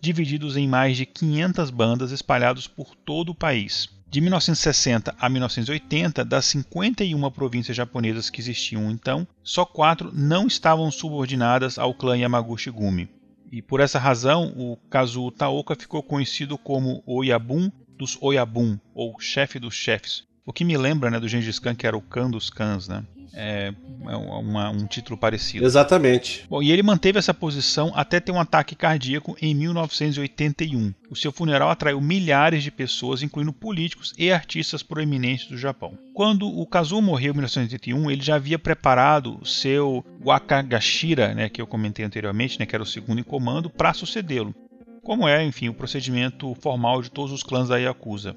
divididos em mais de 500 bandas espalhados por todo o país. De 1960 a 1980, das 51 províncias japonesas que existiam então, só quatro não estavam subordinadas ao clã Yamaguchi Gumi. E por essa razão, o Kazuo Taoka ficou conhecido como Oyabun dos Oyabun, ou chefe dos chefes. O que me lembra né, do Gengis Khan, que era o Khan dos Khans, né? é, é uma, um título parecido. Exatamente. Bom, e ele manteve essa posição até ter um ataque cardíaco em 1981. O seu funeral atraiu milhares de pessoas, incluindo políticos e artistas proeminentes do Japão. Quando o Kazuo morreu em 1981, ele já havia preparado o seu Wakagashira, né, que eu comentei anteriormente, né, que era o segundo em comando, para sucedê-lo. Como é, enfim, o procedimento formal de todos os clãs da Yakuza.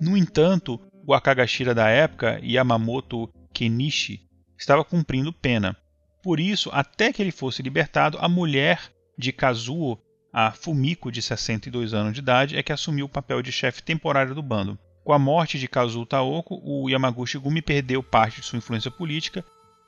No entanto, o Wakagashira da época, Yamamoto Kenichi, estava cumprindo pena. Por isso, até que ele fosse libertado, a mulher de Kazuo, a Fumiko, de 62 anos de idade, é que assumiu o papel de chefe temporário do bando. Com a morte de Kazuo Taoko, o Yamaguchi Gumi perdeu parte de sua influência política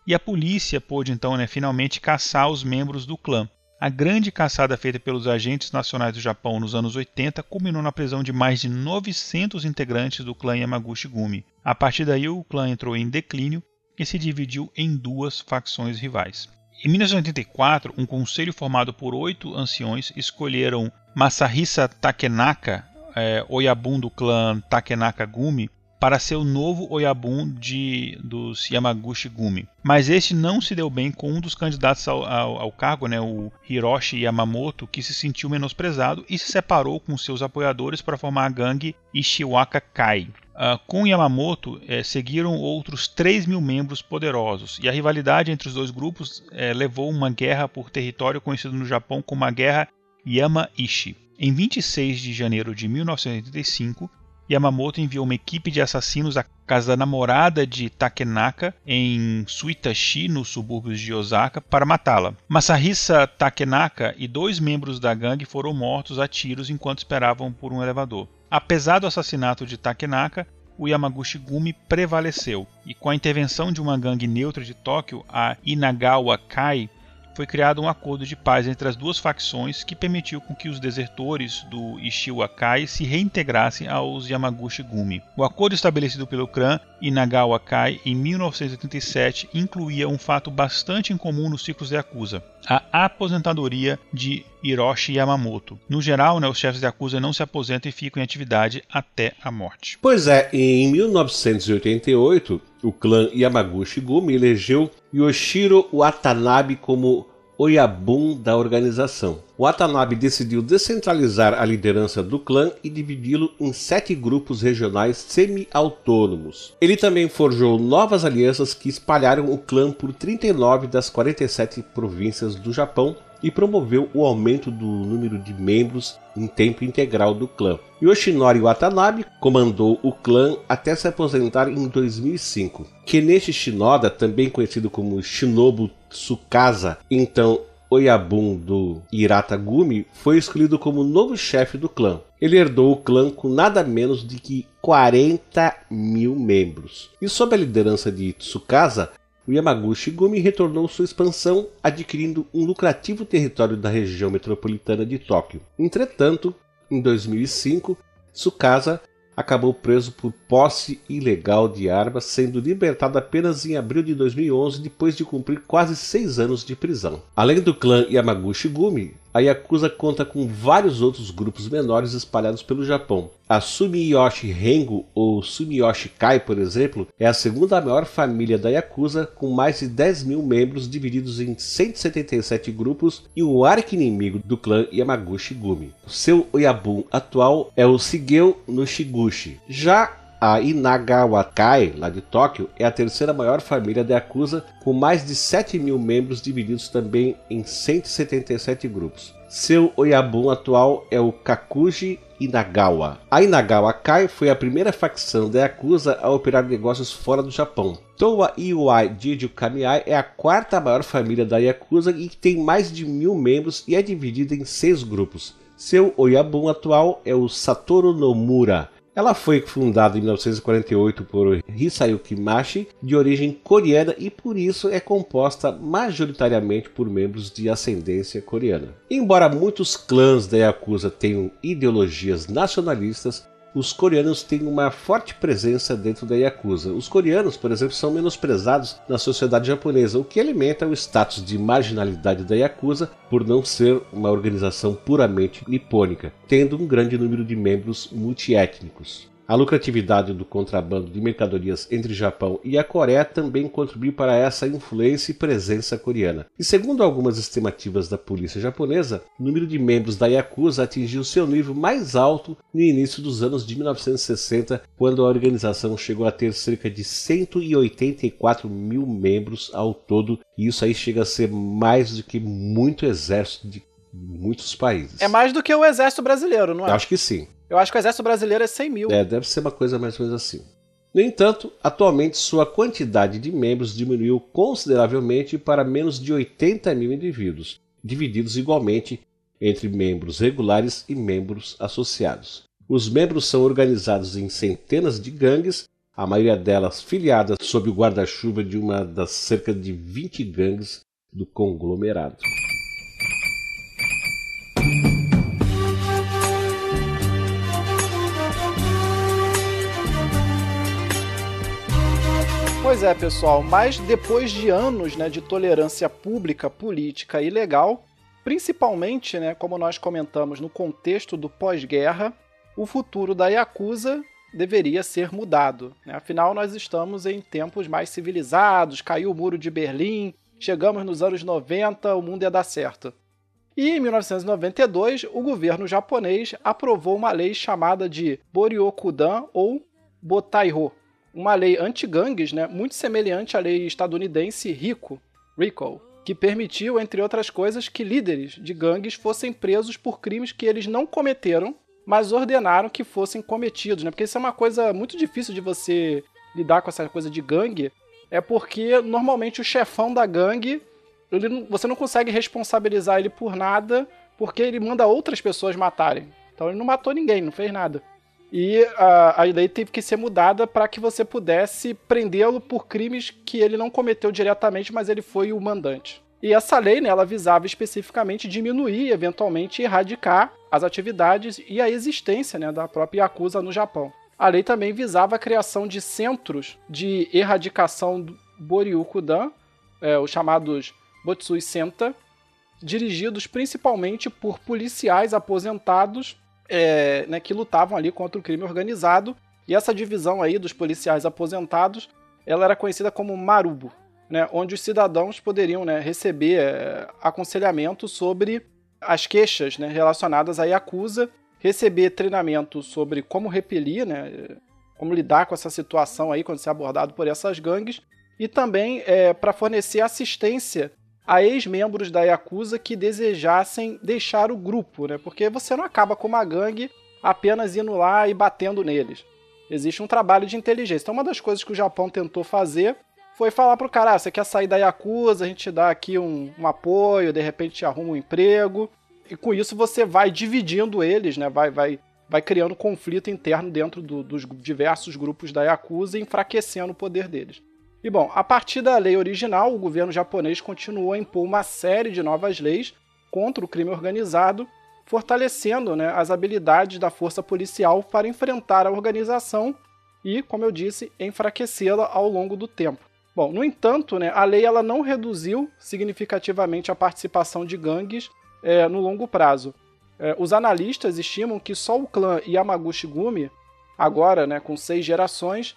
e a polícia pôde então né, finalmente caçar os membros do clã. A grande caçada feita pelos agentes nacionais do Japão nos anos 80 culminou na prisão de mais de 900 integrantes do clã Yamaguchi Gumi. A partir daí, o clã entrou em declínio e se dividiu em duas facções rivais. Em 1984, um conselho formado por oito anciões escolheram Masahisa Takenaka, é, Oyabun do clã Takenaka Gumi, para ser o novo Oyabun de, dos Yamaguchi Gumi. Mas este não se deu bem com um dos candidatos ao, ao, ao, cargo, né, o Hiroshi Yamamoto, que se sentiu menosprezado e se separou com seus apoiadores para formar a gangue Ishiwaka Kai. Uh, com Yamamoto eh, seguiram outros 3 mil membros poderosos, e a rivalidade entre os dois grupos eh, levou uma guerra por território conhecida no Japão como a Guerra Yamaishi. Em 26 de janeiro de 1985, Yamamoto enviou uma equipe de assassinos à casa da namorada de Takenaka, em Suitashi, nos subúrbios de Osaka, para matá-la. Masahisa Takenaka e dois membros da gangue foram mortos a tiros enquanto esperavam por um elevador. Apesar do assassinato de Takenaka, o Yamaguchi Gumi prevaleceu, e com a intervenção de uma gangue neutra de Tóquio, a Inagawa Kai, foi criado um acordo de paz entre as duas facções que permitiu com que os desertores do Ishiwa Kai se reintegrassem aos Yamaguchi Gumi. O acordo estabelecido pelo clã Inagawa Kai em 1987 incluía um fato bastante incomum nos ciclos de Yakuza, a aposentadoria de Hiroshi Yamamoto. No geral, né, os chefes de Yakuza não se aposentam e ficam em atividade até a morte. Pois é, em 1988, o clã Yamaguchi Gumi elegeu Yoshiro Watanabe como Oyabun da organização. Watanabe decidiu descentralizar a liderança do clã e dividi-lo em sete grupos regionais semi-autônomos. Ele também forjou novas alianças que espalharam o clã por 39 das 47 províncias do Japão e promoveu o aumento do número de membros em tempo integral do clã. Yoshinori Watanabe comandou o clã até se aposentar em 2005. Kenichi Shinoda, também conhecido como Shinobu Tsukasa, então Oyabun do Iratagumi, foi escolhido como novo chefe do clã. Ele herdou o clã com nada menos de que 40 mil membros. E sob a liderança de Tsukasa, o Yamaguchi Gumi retornou sua expansão, adquirindo um lucrativo território da região metropolitana de Tóquio. Entretanto, em 2005, Tsukasa acabou preso por posse ilegal de armas, sendo libertado apenas em abril de 2011 depois de cumprir quase seis anos de prisão. Além do clã Yamaguchi Gumi, a Yakuza conta com vários outros grupos menores espalhados pelo Japão. A Sumiyoshi Rengo ou Sumiyoshi Kai, por exemplo, é a segunda maior família da Yakuza, com mais de 10 mil membros divididos em 177 grupos e o arqui-inimigo do clã Yamaguchi Gumi. Seu Oyabun atual é o Shigeo no Shiguchi. Já a Inagawa Kai, lá de Tóquio, é a terceira maior família da Yakuza, com mais de 7 mil membros divididos também em 177 grupos. Seu Oyabun atual é o Kakuji Inagawa. A Inagawa Kai foi a primeira facção da Yakuza a operar negócios fora do Japão. Towa Iwai Jijo Kamiai é a quarta maior família da Yakuza e tem mais de mil membros e é dividida em seis grupos. Seu Oyabun atual é o Satoru Nomura. Ela foi fundada em 1948 por Hisayuki Mashi, de origem coreana e por isso é composta majoritariamente por membros de ascendência coreana. Embora muitos clãs da Yakuza tenham ideologias nacionalistas, os coreanos têm uma forte presença dentro da Yakuza. Os coreanos, por exemplo, são menosprezados na sociedade japonesa, o que alimenta o status de marginalidade da Yakuza por não ser uma organização puramente nipônica, tendo um grande número de membros multiétnicos. A lucratividade do contrabando de mercadorias entre Japão e a Coreia também contribuiu para essa influência e presença coreana. E segundo algumas estimativas da polícia japonesa, o número de membros da Yakuza atingiu seu nível mais alto no início dos anos de 1960, quando a organização chegou a ter cerca de 184 mil membros ao todo, e isso aí chega a ser mais do que muito exército de muitos países. É mais do que o exército brasileiro, não é? Acho que sim. Eu acho que o exército brasileiro é 100 mil. É, deve ser uma coisa mais ou menos assim. No entanto, atualmente sua quantidade de membros diminuiu consideravelmente para menos de 80 mil indivíduos, divididos igualmente entre membros regulares e membros associados. Os membros são organizados em centenas de gangues, a maioria delas filiadas sob o guarda-chuva de uma das cerca de 20 gangues do conglomerado. Pois é, pessoal, mas depois de anos né, de tolerância pública, política e legal, principalmente, né, como nós comentamos, no contexto do pós-guerra, o futuro da Yakuza deveria ser mudado. Né? Afinal, nós estamos em tempos mais civilizados, caiu o muro de Berlim, chegamos nos anos 90, o mundo ia dar certo. E em 1992, o governo japonês aprovou uma lei chamada de Boryokudan ou Botaiho, uma lei anti-gangues, né, muito semelhante à lei estadunidense RICO, RICO, que permitiu, entre outras coisas, que líderes de gangues fossem presos por crimes que eles não cometeram, mas ordenaram que fossem cometidos, né? Porque isso é uma coisa muito difícil de você lidar com essa coisa de gangue, é porque normalmente o chefão da gangue, ele, você não consegue responsabilizar ele por nada, porque ele manda outras pessoas matarem. Então ele não matou ninguém, não fez nada. E a, a lei teve que ser mudada para que você pudesse prendê-lo por crimes que ele não cometeu diretamente, mas ele foi o mandante. E essa lei, né, ela visava especificamente diminuir, eventualmente erradicar as atividades e a existência né, da própria Yakuza no Japão. A lei também visava a criação de centros de erradicação do Boryukudan, é, os chamados Botsui Senta, dirigidos principalmente por policiais aposentados é, né, que lutavam ali contra o crime organizado. E essa divisão aí dos policiais aposentados, ela era conhecida como Marubo, né, onde os cidadãos poderiam né, receber é, aconselhamento sobre as queixas né, relacionadas à Yakuza, receber treinamento sobre como repelir, né, como lidar com essa situação aí quando ser abordado por essas gangues, e também é, para fornecer assistência a ex-membros da Yakuza que desejassem deixar o grupo, né, porque você não acaba com uma gangue apenas indo lá e batendo neles. Existe um trabalho de inteligência. Então, uma das coisas que o Japão tentou fazer foi falar pro cara, ah, você quer sair da Yakuza, a gente te dá aqui um, um apoio, de repente te arruma um emprego. E com isso você vai dividindo eles, né? Vai, vai, vai criando conflito interno dentro do, dos diversos grupos da Yakuza, enfraquecendo o poder deles. E bom, a partir da lei original, o governo japonês continuou a impor uma série de novas leis contra o crime organizado, fortalecendo né, as habilidades da força policial para enfrentar a organização e, como eu disse, enfraquecê-la ao longo do tempo. Bom, no entanto, né, a lei ela não reduziu significativamente a participação de gangues é, no longo prazo. É, os analistas estimam que só o clã Yamaguchi-gumi, agora né, com seis gerações,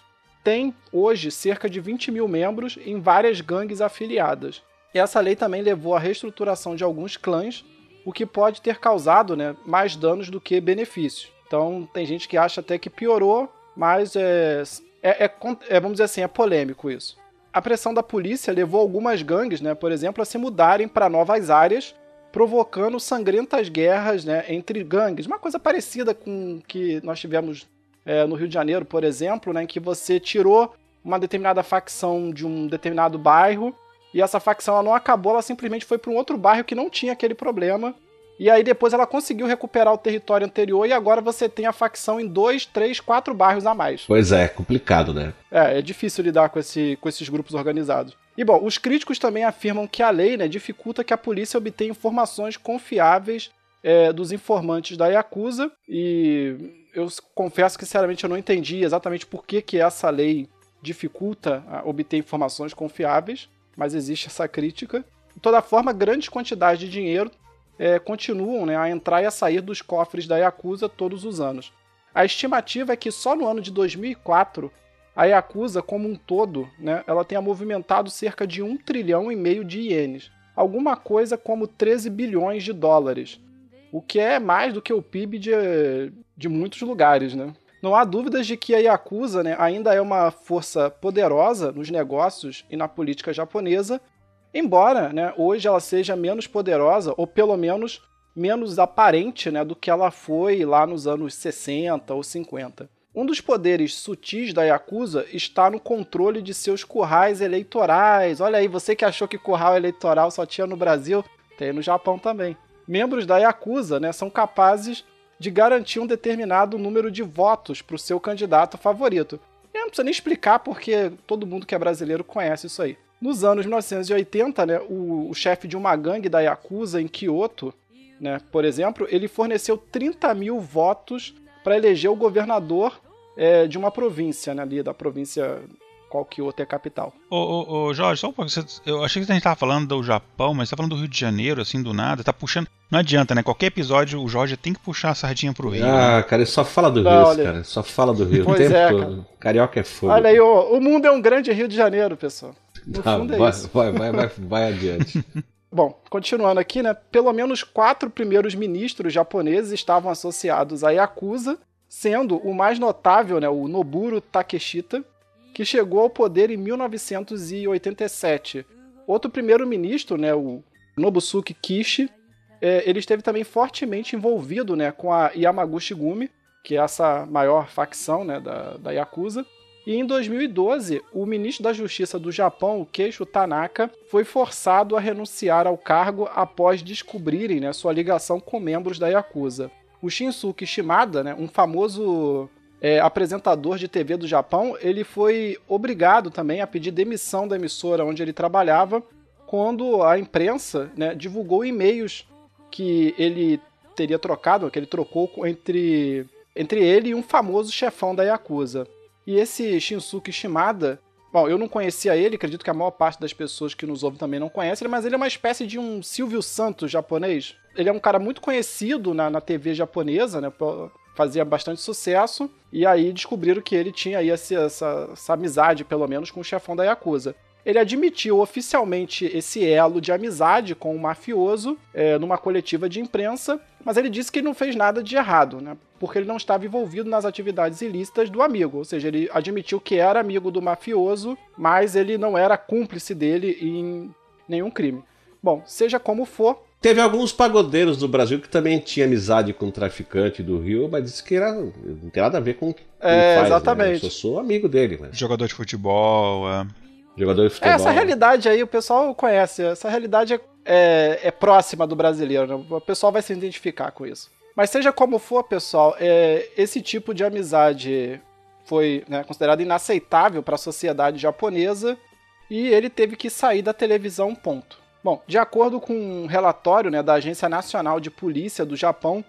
tem hoje cerca de 20 mil membros em várias gangues afiliadas. Essa lei também levou à reestruturação de alguns clãs, o que pode ter causado né, mais danos do que benefícios. Então tem gente que acha até que piorou, mas é, é, é, é vamos dizer assim, é polêmico isso a pressão da polícia levou algumas gangues, né, por exemplo, a se mudarem para novas áreas, provocando sangrentas guerras né, entre gangues. Uma coisa parecida com que nós tivemos é, no Rio de Janeiro, por exemplo, né, em que você tirou uma determinada facção de um determinado bairro e essa facção ela não acabou, ela simplesmente foi para um outro bairro que não tinha aquele problema e aí depois ela conseguiu recuperar o território anterior e agora você tem a facção em dois, três, quatro bairros a mais. Pois é, complicado, né? É, é difícil lidar com, esse, com esses grupos organizados. E bom, os críticos também afirmam que a lei né, dificulta que a polícia obtenha informações confiáveis é, dos informantes da Yakuza. E eu confesso que, sinceramente, eu não entendi exatamente por que, que essa lei dificulta obter informações confiáveis, mas existe essa crítica. De toda forma, grandes quantidades de dinheiro é, continuam né, a entrar e a sair dos cofres da Yakuza todos os anos. A estimativa é que só no ano de 2004 a Yakuza como um todo, né, ela tenha movimentado cerca de 1 trilhão e meio de ienes, alguma coisa como 13 bilhões de dólares, o que é mais do que o PIB de, de muitos lugares, né? Não há dúvidas de que a Yakuza né, ainda é uma força poderosa nos negócios e na política japonesa, Embora né, hoje ela seja menos poderosa, ou pelo menos menos aparente né, do que ela foi lá nos anos 60 ou 50. Um dos poderes sutis da Yakuza está no controle de seus currais eleitorais. Olha aí, você que achou que curral eleitoral só tinha no Brasil, tem no Japão também. Membros da Yakuza né, são capazes de garantir um determinado número de votos para o seu candidato favorito. Eu não precisa nem explicar porque todo mundo que é brasileiro conhece isso aí. Nos anos 1980, né, o, o chefe de uma gangue da Yakuza em Kyoto, né, por exemplo, ele forneceu 30 mil votos para eleger o governador é, de uma província, né, ali da província qual Kyoto é capital. Ô, ô, ô, Jorge, só um pouco. Eu achei que a gente tava falando do Japão, mas você tá falando do Rio de Janeiro, assim, do nada. Tá puxando. Não adianta, né? Qualquer episódio o Jorge tem que puxar a sardinha pro Rio. Ah, né? cara, ele só fala do Rio, olha... cara. Só fala do Rio pois o tempo é, todo. Cara. Carioca é fogo. Olha aí, o, o mundo é um grande Rio de Janeiro, pessoal. No tá, fundo é vai, isso. Vai, vai, vai, vai adiante. Bom, continuando aqui, né? Pelo menos quatro primeiros ministros japoneses estavam associados a Yakuza, sendo o mais notável, né, o Noburo Takeshita, que chegou ao poder em 1987. Outro primeiro-ministro, né, o Nobusuke Kishi, é, ele esteve também fortemente envolvido né, com a Yamaguchi Gumi, que é essa maior facção né, da, da Yakuza. E em 2012, o ministro da Justiça do Japão, Keisho Tanaka, foi forçado a renunciar ao cargo após descobrirem né, sua ligação com membros da Yakuza. O Shinsuke Shimada, né, um famoso é, apresentador de TV do Japão, ele foi obrigado também a pedir demissão da emissora onde ele trabalhava quando a imprensa né, divulgou e-mails que ele teria trocado, que ele trocou entre, entre ele e um famoso chefão da Yakuza. E esse Shinsuke Shimada, bom, eu não conhecia ele, acredito que a maior parte das pessoas que nos ouvem também não conhece, mas ele é uma espécie de um Silvio Santos japonês. Ele é um cara muito conhecido na, na TV japonesa, né? Fazia bastante sucesso, e aí descobriram que ele tinha aí essa, essa, essa amizade, pelo menos, com o chefão da Yakuza ele admitiu oficialmente esse elo de amizade com o mafioso é, numa coletiva de imprensa, mas ele disse que não fez nada de errado, né? Porque ele não estava envolvido nas atividades ilícitas do amigo, ou seja, ele admitiu que era amigo do mafioso, mas ele não era cúmplice dele em nenhum crime. Bom, seja como for, Teve alguns pagodeiros do Brasil que também tinham amizade com o traficante do Rio, mas disse que era, não tem nada a ver com o que é, ele faz. Exatamente. Né? Eu sou, sou amigo dele. Mas... Jogador de futebol. É... Jogador de futebol. Essa realidade aí o pessoal conhece. Essa realidade é, é, é próxima do brasileiro. Né? O pessoal vai se identificar com isso. Mas seja como for, pessoal, é, esse tipo de amizade foi né, considerado inaceitável para a sociedade japonesa e ele teve que sair da televisão, ponto. Bom, de acordo com um relatório né, da Agência Nacional de Polícia do Japão,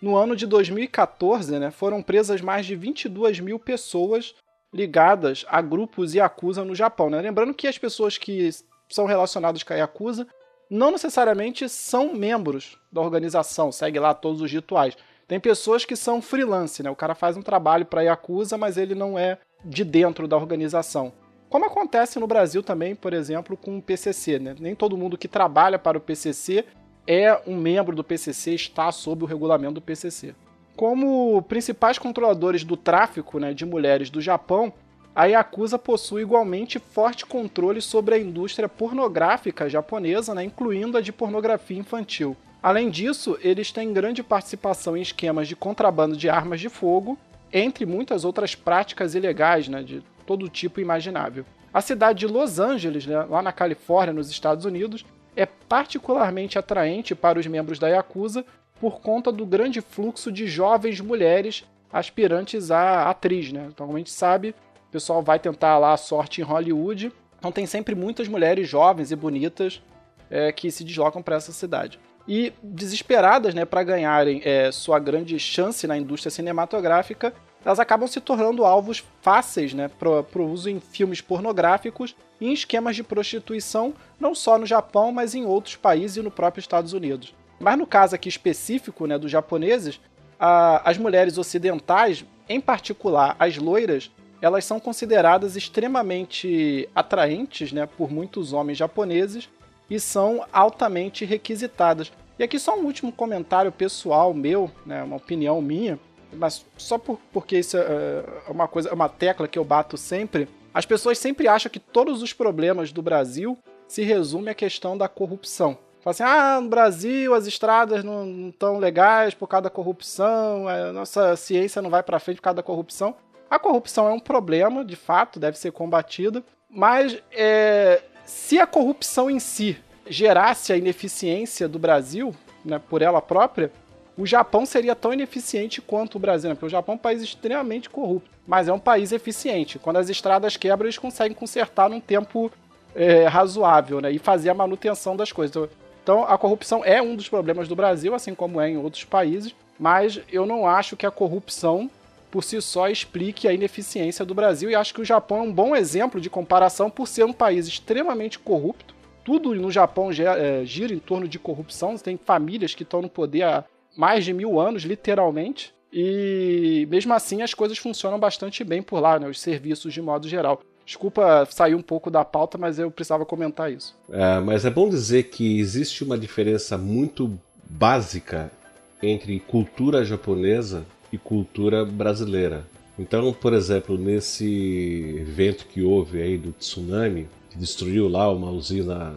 no ano de 2014 né, foram presas mais de 22 mil pessoas ligadas a grupos Yakuza no Japão. Né? Lembrando que as pessoas que são relacionadas com a Yakuza não necessariamente são membros da organização, segue lá todos os rituais. Tem pessoas que são freelance, né? O cara faz um trabalho para a Yakuza, mas ele não é de dentro da organização. Como acontece no Brasil também, por exemplo, com o PCC, né? Nem todo mundo que trabalha para o PCC é um membro do PCC, está sob o regulamento do PCC. Como principais controladores do tráfico né, de mulheres do Japão, a Yakuza possui igualmente forte controle sobre a indústria pornográfica japonesa, né, incluindo a de pornografia infantil. Além disso, eles têm grande participação em esquemas de contrabando de armas de fogo, entre muitas outras práticas ilegais né, de todo tipo imaginável. A cidade de Los Angeles, né, lá na Califórnia, nos Estados Unidos, é particularmente atraente para os membros da Yakuza por conta do grande fluxo de jovens mulheres aspirantes a atriz, né? Então, como a gente sabe, o pessoal vai tentar lá a sorte em Hollywood. Então tem sempre muitas mulheres jovens e bonitas é, que se deslocam para essa cidade. E desesperadas né, para ganharem é, sua grande chance na indústria cinematográfica, elas acabam se tornando alvos fáceis né, para o uso em filmes pornográficos e em esquemas de prostituição, não só no Japão, mas em outros países e no próprio Estados Unidos. Mas no caso aqui específico né, dos japoneses, a, as mulheres ocidentais, em particular as loiras, elas são consideradas extremamente atraentes né, por muitos homens japoneses e são altamente requisitadas. E aqui só um último comentário pessoal meu, né, uma opinião minha, mas só por, porque isso é, é uma coisa, é uma tecla que eu bato sempre. As pessoas sempre acham que todos os problemas do Brasil se resumem à questão da corrupção. Fala assim, ah, no Brasil as estradas não estão legais por causa da corrupção, a nossa ciência não vai para frente por causa da corrupção. A corrupção é um problema, de fato, deve ser combatida, mas é, se a corrupção em si gerasse a ineficiência do Brasil, né, por ela própria, o Japão seria tão ineficiente quanto o Brasil, né? porque o Japão é um país extremamente corrupto, mas é um país eficiente. Quando as estradas quebram, eles conseguem consertar num tempo é, razoável né? e fazer a manutenção das coisas. Então, então, a corrupção é um dos problemas do Brasil, assim como é em outros países, mas eu não acho que a corrupção por si só explique a ineficiência do Brasil e acho que o Japão é um bom exemplo de comparação por ser um país extremamente corrupto. Tudo no Japão é, gira em torno de corrupção, tem famílias que estão no poder há mais de mil anos, literalmente, e mesmo assim as coisas funcionam bastante bem por lá, né, os serviços de modo geral. Desculpa sair um pouco da pauta, mas eu precisava comentar isso. É, mas é bom dizer que existe uma diferença muito básica entre cultura japonesa e cultura brasileira. Então, por exemplo, nesse evento que houve aí do tsunami, que destruiu lá uma usina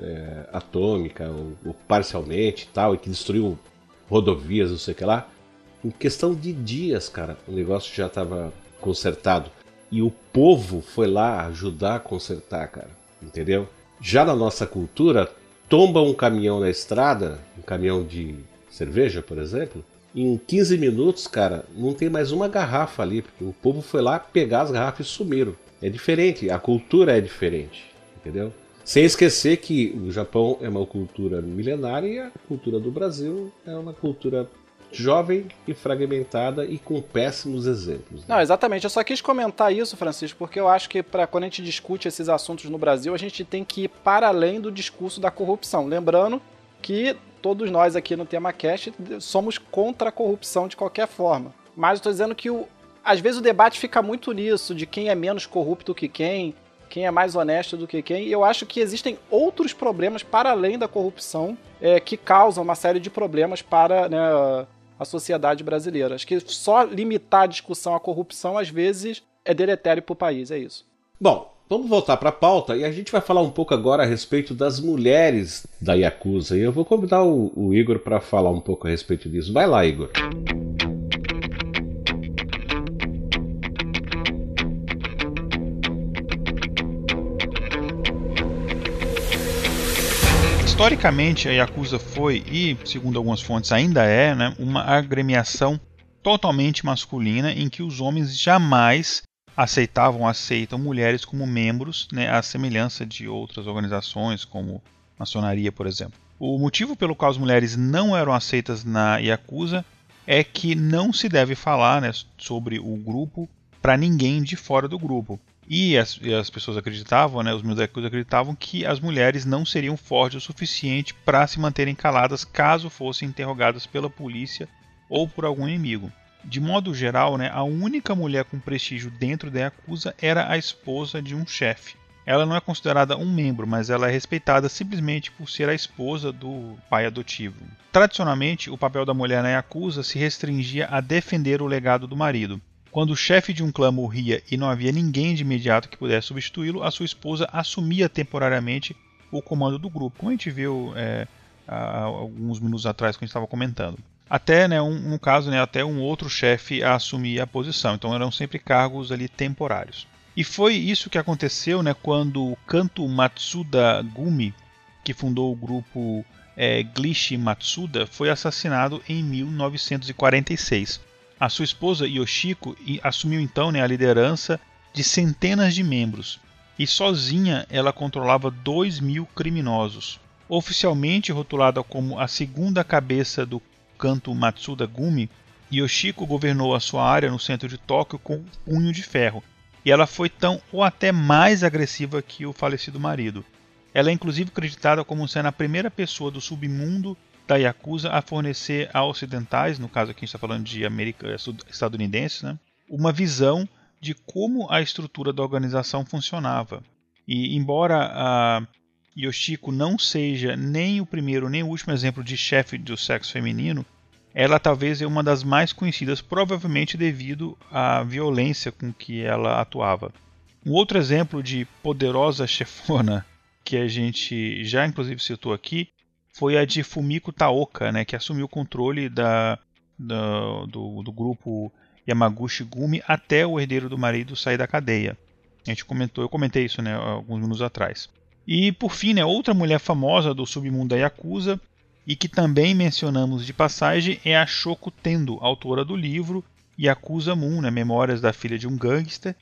é, atômica, ou, ou, parcialmente e tal, e que destruiu rodovias, não sei o que lá. Em questão de dias, cara, o negócio já estava consertado. E o povo foi lá ajudar a consertar, cara. Entendeu? Já na nossa cultura, tomba um caminhão na estrada, um caminhão de cerveja, por exemplo, em 15 minutos, cara, não tem mais uma garrafa ali, porque o povo foi lá pegar as garrafas e sumiram. É diferente, a cultura é diferente, entendeu? Sem esquecer que o Japão é uma cultura milenária e a cultura do Brasil é uma cultura jovem e fragmentada e com péssimos exemplos. Né? Não, exatamente. Eu só quis comentar isso, Francisco, porque eu acho que para quando a gente discute esses assuntos no Brasil, a gente tem que ir para além do discurso da corrupção. Lembrando que todos nós aqui no Tema Cast somos contra a corrupção de qualquer forma. Mas estou dizendo que o, às vezes o debate fica muito nisso, de quem é menos corrupto que quem, quem é mais honesto do que quem. E eu acho que existem outros problemas para além da corrupção é, que causam uma série de problemas para né, a sociedade brasileira. Acho que só limitar a discussão à corrupção, às vezes, é deletério para o país, é isso. Bom, vamos voltar para a pauta e a gente vai falar um pouco agora a respeito das mulheres da Yakuza. E eu vou convidar o, o Igor para falar um pouco a respeito disso. Vai lá, Igor. Historicamente a Yakuza foi e, segundo algumas fontes, ainda é, né, uma agremiação totalmente masculina em que os homens jamais aceitavam, aceitam mulheres como membros, né, à semelhança de outras organizações como maçonaria, por exemplo. O motivo pelo qual as mulheres não eram aceitas na Yakuza é que não se deve falar né, sobre o grupo para ninguém de fora do grupo. E as, e as, pessoas acreditavam, né, os Mildecos acreditavam que as mulheres não seriam fortes o suficiente para se manterem caladas caso fossem interrogadas pela polícia ou por algum inimigo. De modo geral, né, a única mulher com prestígio dentro da Yakuza era a esposa de um chefe. Ela não é considerada um membro, mas ela é respeitada simplesmente por ser a esposa do pai adotivo. Tradicionalmente, o papel da mulher na Yakuza se restringia a defender o legado do marido. Quando o chefe de um clã morria e não havia ninguém de imediato que pudesse substituí-lo, a sua esposa assumia temporariamente o comando do grupo, como a gente viu é, há alguns minutos atrás quando a gente estava comentando. Até, né, um, caso, né, até um outro chefe assumia a posição, então eram sempre cargos ali temporários. E foi isso que aconteceu né, quando Kanto Matsuda Gumi, que fundou o grupo é, Glishi Matsuda, foi assassinado em 1946. A sua esposa Yoshiko assumiu então né, a liderança de centenas de membros e sozinha ela controlava 2 mil criminosos. Oficialmente rotulada como a segunda cabeça do canto Matsuda Gumi, Yoshiko governou a sua área no centro de Tóquio com um punho de ferro, e ela foi tão ou até mais agressiva que o falecido marido. Ela é inclusive acreditada como sendo a primeira pessoa do submundo da Yakuza a fornecer a ocidentais, no caso aqui a gente está falando de América, eh, estadunidenses, né, uma visão de como a estrutura da organização funcionava. E embora a Yoshiko não seja nem o primeiro nem o último exemplo de chefe do sexo feminino, ela talvez é uma das mais conhecidas, provavelmente devido à violência com que ela atuava. Um outro exemplo de poderosa chefona que a gente já inclusive citou aqui foi a de Fumiko Taoka, né, que assumiu o controle da, da do, do, grupo Yamaguchi Gumi até o herdeiro do marido sair da cadeia. A gente comentou, eu comentei isso né, alguns minutos atrás. E por fim, né, outra mulher famosa do submundo da Yakuza e que também mencionamos de passagem é a Shoko Tendo, autora do livro Yakuza Moon, né, Memórias da Filha de um Gangster,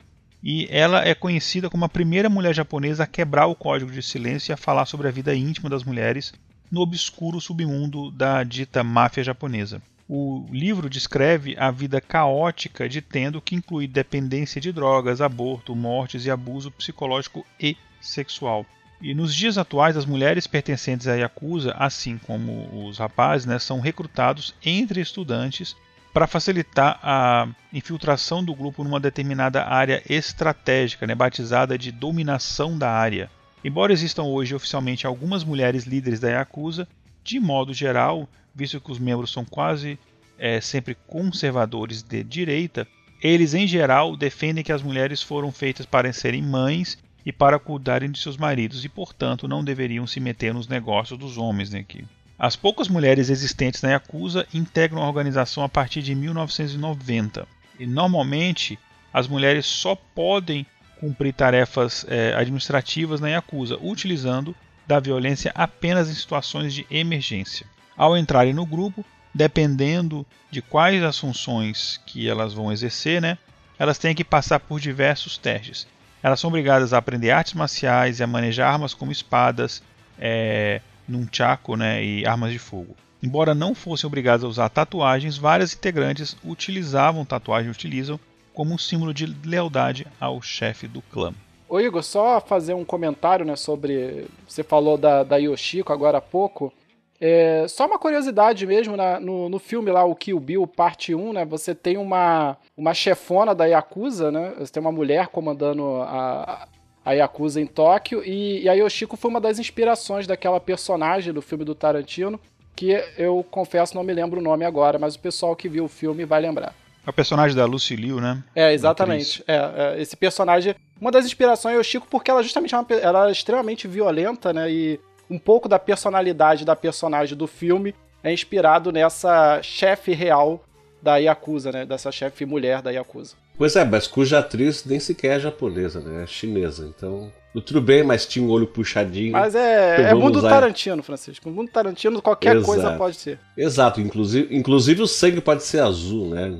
e ela é conhecida como a primeira mulher japonesa a quebrar o código de silêncio e a falar sobre a vida íntima das mulheres no obscuro submundo da dita máfia japonesa. O livro descreve a vida caótica de Tendo, que inclui dependência de drogas, aborto, mortes e abuso psicológico e sexual. E nos dias atuais, as mulheres pertencentes à Yakuza, assim como os rapazes, né, são recrutados entre estudantes para facilitar a infiltração do grupo numa determinada área estratégica, né, batizada de dominação da área. Embora existam hoje oficialmente algumas mulheres líderes da Yakuza, de modo geral, visto que os membros são quase é, sempre conservadores de direita, eles em geral defendem que as mulheres foram feitas para serem mães e para cuidarem de seus maridos e, portanto, não deveriam se meter nos negócios dos homens né, aqui. As poucas mulheres existentes na Yakuza integram a organização a partir de 1990 e normalmente as mulheres só podem cumprir tarefas é, administrativas na Yakuza, utilizando da violência apenas em situações de emergência. Ao entrarem no grupo, dependendo de quais as funções que elas vão exercer, né, elas têm que passar por diversos testes. Elas são obrigadas a aprender artes marciais e a manejar armas como espadas, é, nunchaku né, e armas de fogo. Embora não fossem obrigadas a usar tatuagens, várias integrantes utilizavam tatuagem utilizam como um símbolo de lealdade ao chefe do clã. Ô Igor, só fazer um comentário né, sobre. Você falou da, da Yoshiko agora há pouco. É, só uma curiosidade mesmo, né, no, no filme lá, o Kill Bill, parte 1, né, você tem uma, uma chefona da Yakuza, né, você tem uma mulher comandando a, a Yakuza em Tóquio, e, e a Yoshiko foi uma das inspirações daquela personagem do filme do Tarantino, que eu confesso não me lembro o nome agora, mas o pessoal que viu o filme vai lembrar. É o personagem da Lucy Liu, né? É, exatamente. É, é, esse personagem. Uma das inspirações é o Chico porque ela justamente é uma, ela é extremamente violenta, né? E um pouco da personalidade da personagem do filme é inspirado nessa chefe real da Yakuza, né? Dessa chefe mulher da Yakuza. Pois é, mas cuja atriz nem sequer é japonesa, né? É chinesa. Então, tudo bem, mas tinha um olho puxadinho. Mas é, é mundo usar... Tarantino, Francisco. Mundo Tarantino, qualquer Exato. coisa pode ser. Exato, inclusive, inclusive o sangue pode ser azul, né?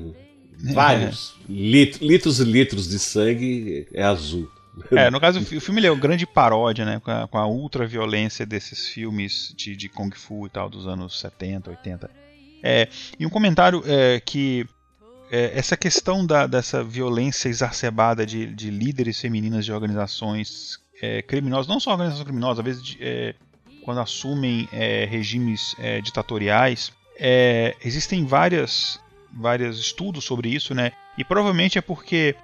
Vários. Lit litros e litros de sangue é azul. É, no caso, o filme é uma grande paródia, né? Com a, com a ultra-violência desses filmes de, de Kung Fu e tal, dos anos 70, 80. É, e um comentário é, que é, essa questão da, dessa violência exacerbada de, de líderes femininas de organizações é, criminosas, não só organizações criminosas, às vezes de, é, quando assumem é, regimes é, ditatoriais, existem várias vários estudos sobre isso, né? E provavelmente é porque,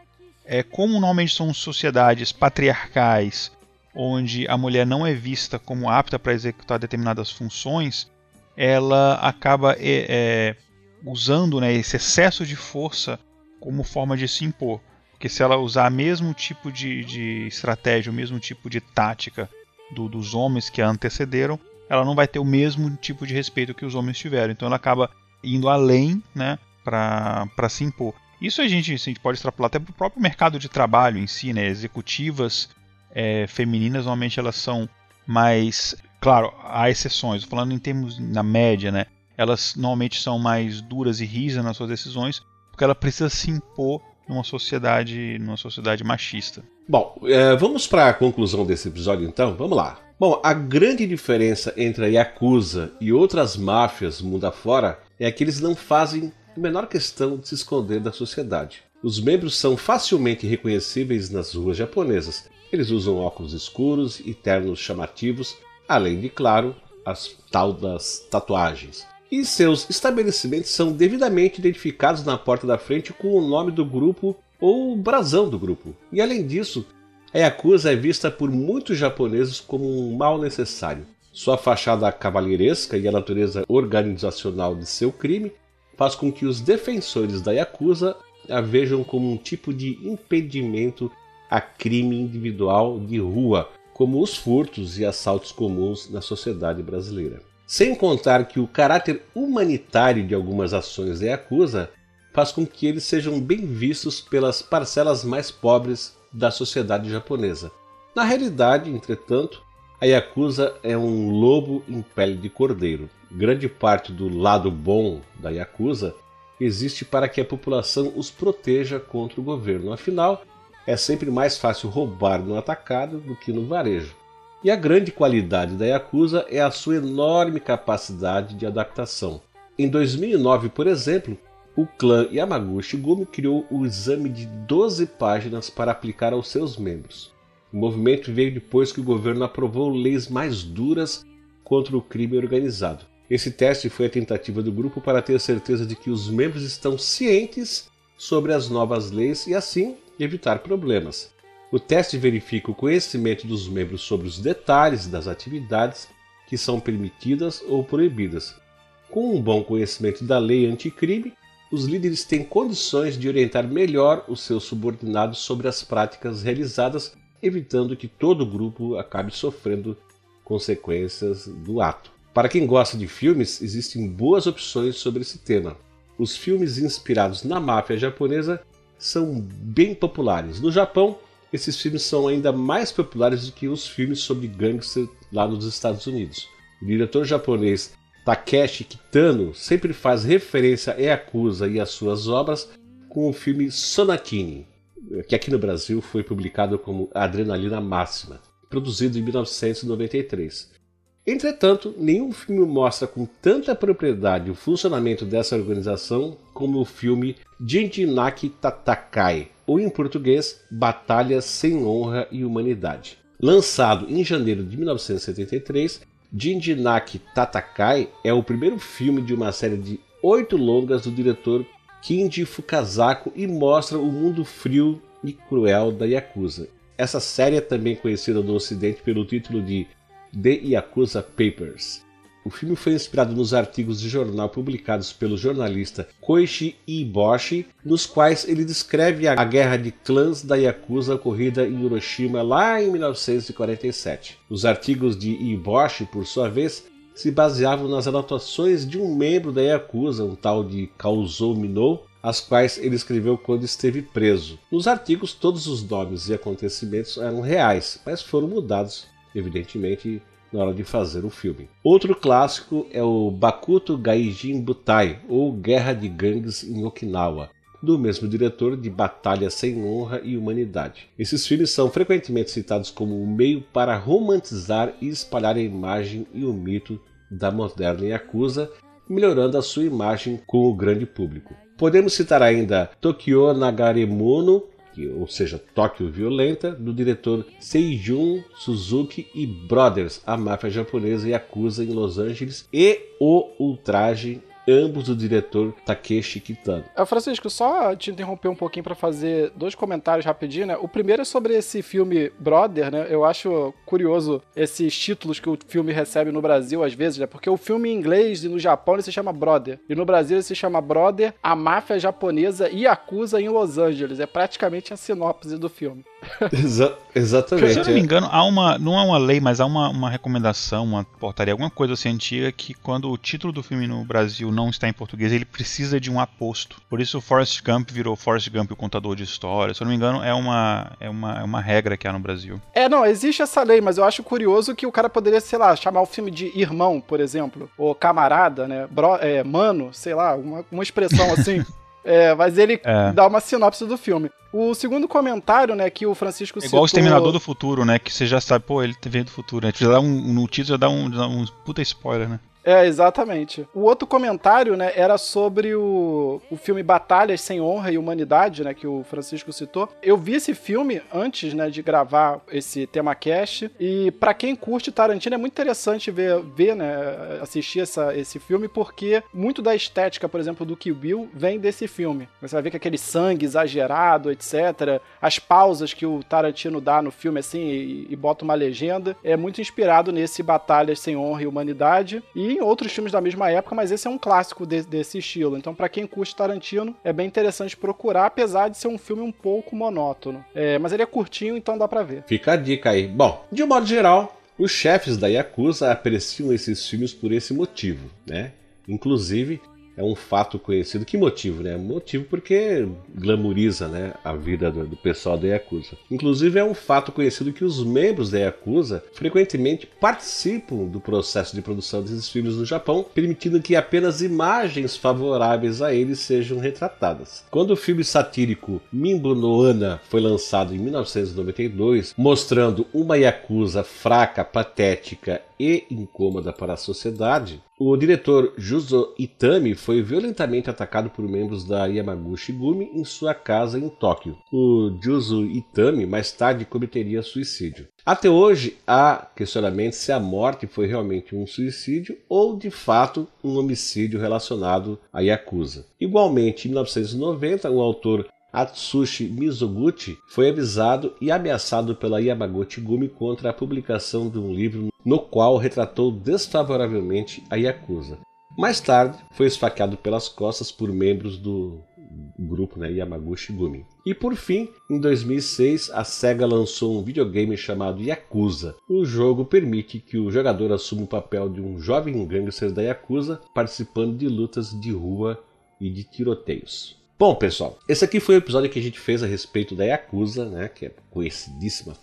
é, como normalmente são sociedades patriarcais, onde a mulher não é vista como apta para executar determinadas funções, ela acaba é, é, usando né, esse excesso de força como forma de se impor. Porque se ela usar o mesmo tipo de, de estratégia, o mesmo tipo de tática do, dos homens que a antecederam, ela não vai ter o mesmo tipo de respeito que os homens tiveram. Então ela acaba indo além né, para se impor. Isso a gente, a gente pode extrapolar até para o próprio mercado de trabalho em si, né? Executivas é, femininas normalmente elas são mais, claro, há exceções. Falando em termos na média, né? Elas normalmente são mais duras e rígidas nas suas decisões, porque ela precisa se impor numa sociedade, numa sociedade machista. Bom, é, vamos para a conclusão desse episódio então. Vamos lá. Bom, a grande diferença entre a Yakuza e outras máfias mundo afora é que eles não fazem menor questão de se esconder da sociedade. Os membros são facilmente reconhecíveis nas ruas japonesas. Eles usam óculos escuros e ternos chamativos, além de, claro, as tal das tatuagens. E seus estabelecimentos são devidamente identificados na porta da frente com o nome do grupo ou o brasão do grupo. E além disso, a Yakuza é vista por muitos japoneses como um mal necessário. Sua fachada cavalheiresca e a natureza organizacional de seu crime faz com que os defensores da Yakuza a vejam como um tipo de impedimento a crime individual de rua, como os furtos e assaltos comuns na sociedade brasileira. Sem contar que o caráter humanitário de algumas ações da Yakuza faz com que eles sejam bem vistos pelas parcelas mais pobres da sociedade japonesa. Na realidade, entretanto, a Yakuza é um lobo em pele de cordeiro. Grande parte do lado bom da Yakuza existe para que a população os proteja contra o governo. Afinal, é sempre mais fácil roubar no atacado do que no varejo. E a grande qualidade da Yakuza é a sua enorme capacidade de adaptação. Em 2009, por exemplo, o clã Yamaguchi Gumi criou o exame de 12 páginas para aplicar aos seus membros. O movimento veio depois que o governo aprovou leis mais duras contra o crime organizado. Esse teste foi a tentativa do grupo para ter certeza de que os membros estão cientes sobre as novas leis e assim evitar problemas. O teste verifica o conhecimento dos membros sobre os detalhes das atividades que são permitidas ou proibidas. Com um bom conhecimento da lei anticrime, os líderes têm condições de orientar melhor os seus subordinados sobre as práticas realizadas evitando que todo o grupo acabe sofrendo consequências do ato. Para quem gosta de filmes, existem boas opções sobre esse tema. Os filmes inspirados na máfia japonesa são bem populares. No Japão, esses filmes são ainda mais populares do que os filmes sobre gangster lá nos Estados Unidos. O diretor japonês Takeshi Kitano sempre faz referência a Yakuza e às suas obras com o filme Sonakini, que aqui no Brasil foi publicado como Adrenalina Máxima, produzido em 1993. Entretanto, nenhum filme mostra com tanta propriedade o funcionamento dessa organização como o filme Jinjinaki Tatakai, ou em português, Batalhas sem Honra e Humanidade. Lançado em janeiro de 1973, Jinjinaki Tatakai é o primeiro filme de uma série de oito longas do diretor Kinji Fukazako e mostra o mundo frio e cruel da Yakuza. Essa série é também conhecida no ocidente pelo título de The Yakuza Papers. O filme foi inspirado nos artigos de jornal publicados pelo jornalista Koichi Iboshi, nos quais ele descreve a guerra de clãs da Yakuza ocorrida em Hiroshima lá em 1947. Os artigos de Iboshi, por sua vez, se baseavam nas anotações de um membro da Yakuza, um tal de Kauzou Minou, as quais ele escreveu quando esteve preso. Nos artigos, todos os nomes e acontecimentos eram reais, mas foram mudados evidentemente, na hora de fazer o filme. Outro clássico é o Bakuto Gaijin Butai, ou Guerra de Gangues em Okinawa, do mesmo diretor de Batalha Sem Honra e Humanidade. Esses filmes são frequentemente citados como um meio para romantizar e espalhar a imagem e o mito da moderna Yakuza, melhorando a sua imagem com o grande público. Podemos citar ainda Tokyo Nagaremono, ou seja, Tóquio Violenta, do diretor Seijun Suzuki e Brothers, a máfia japonesa e acusa em Los Angeles, e O Ultraje ambos do diretor Takeshi Kitano. É, Francisco, só te interromper um pouquinho para fazer dois comentários rapidinho, né? O primeiro é sobre esse filme Brother, né? Eu acho curioso esses títulos que o filme recebe no Brasil às vezes, né? Porque o filme em inglês e no Japão ele se chama Brother, e no Brasil ele se chama Brother, a máfia japonesa e acusa em Los Angeles. É praticamente a sinopse do filme. Exa exatamente. Se eu não me engano, há uma, não é uma lei, mas há uma, uma recomendação, uma portaria, alguma coisa assim antiga que quando o título do filme no Brasil não está em português, ele precisa de um aposto. Por isso o Forrest Gump virou Forrest Gump o contador de histórias. Se eu não me engano, é uma, é uma, é uma regra que há no Brasil. É, não, existe essa lei, mas eu acho curioso que o cara poderia, sei lá, chamar o filme de irmão, por exemplo, ou camarada, né? Bro, é, mano, sei lá, uma, uma expressão assim. É, mas ele é. dá uma sinopse do filme. O segundo comentário, né, que o Francisco é igual citou... o Exterminador do Futuro, né, que você já sabe, pô, ele veio do futuro. Né? Já dá um, no título já dá um, dá um puta spoiler, né? É, exatamente. O outro comentário, né, era sobre o, o filme Batalhas Sem Honra e Humanidade, né, que o Francisco citou. Eu vi esse filme antes, né, de gravar esse tema cast, e para quem curte Tarantino é muito interessante ver, ver né, assistir essa, esse filme, porque muito da estética, por exemplo, do Kill Bill vem desse filme. Você vai ver que aquele sangue exagerado, etc., as pausas que o Tarantino dá no filme, assim, e, e bota uma legenda, é muito inspirado nesse Batalhas Sem Honra e Humanidade, e em outros filmes da mesma época, mas esse é um clássico de, desse estilo. Então, para quem curte Tarantino, é bem interessante procurar, apesar de ser um filme um pouco monótono. É, mas ele é curtinho, então dá para ver. Fica a dica aí. Bom, de um modo geral, os chefes da Yakuza apreciam esses filmes por esse motivo, né? Inclusive, é um fato conhecido. Que motivo, né? Motivo porque glamoriza né, a vida do, do, pessoal da Yakuza. Inclusive, é um fato conhecido que os membros da Yakuza frequentemente participam do processo de produção desses filmes no Japão, permitindo que apenas imagens favoráveis a eles sejam retratadas. Quando o filme satírico Mimbo no Ana foi lançado em 1992, mostrando uma Yakuza fraca, patética e incômoda para a sociedade, o diretor Juzo Itami foi violentamente atacado por membros da Yamaguchi Gumi em sua casa em Tóquio. O Juzo Itami mais tarde cometeria suicídio. Até hoje há questionamento se a morte foi realmente um suicídio ou de fato um homicídio relacionado a Yakuza. Igualmente, em 1990, o autor Atsushi Mizoguchi foi avisado e ameaçado pela Yamaguchi Gumi contra a publicação de um livro no qual retratou desfavoravelmente a Yakuza. Mais tarde, foi esfaqueado pelas costas por membros do grupo né, Yamaguchi Gumi. E por fim, em 2006, a SEGA lançou um videogame chamado Yakuza. O jogo permite que o jogador assuma o papel de um jovem gangster da Yakuza, participando de lutas de rua e de tiroteios. Bom, pessoal, esse aqui foi o episódio que a gente fez a respeito da Yakuza, né, que é conhecidíssima,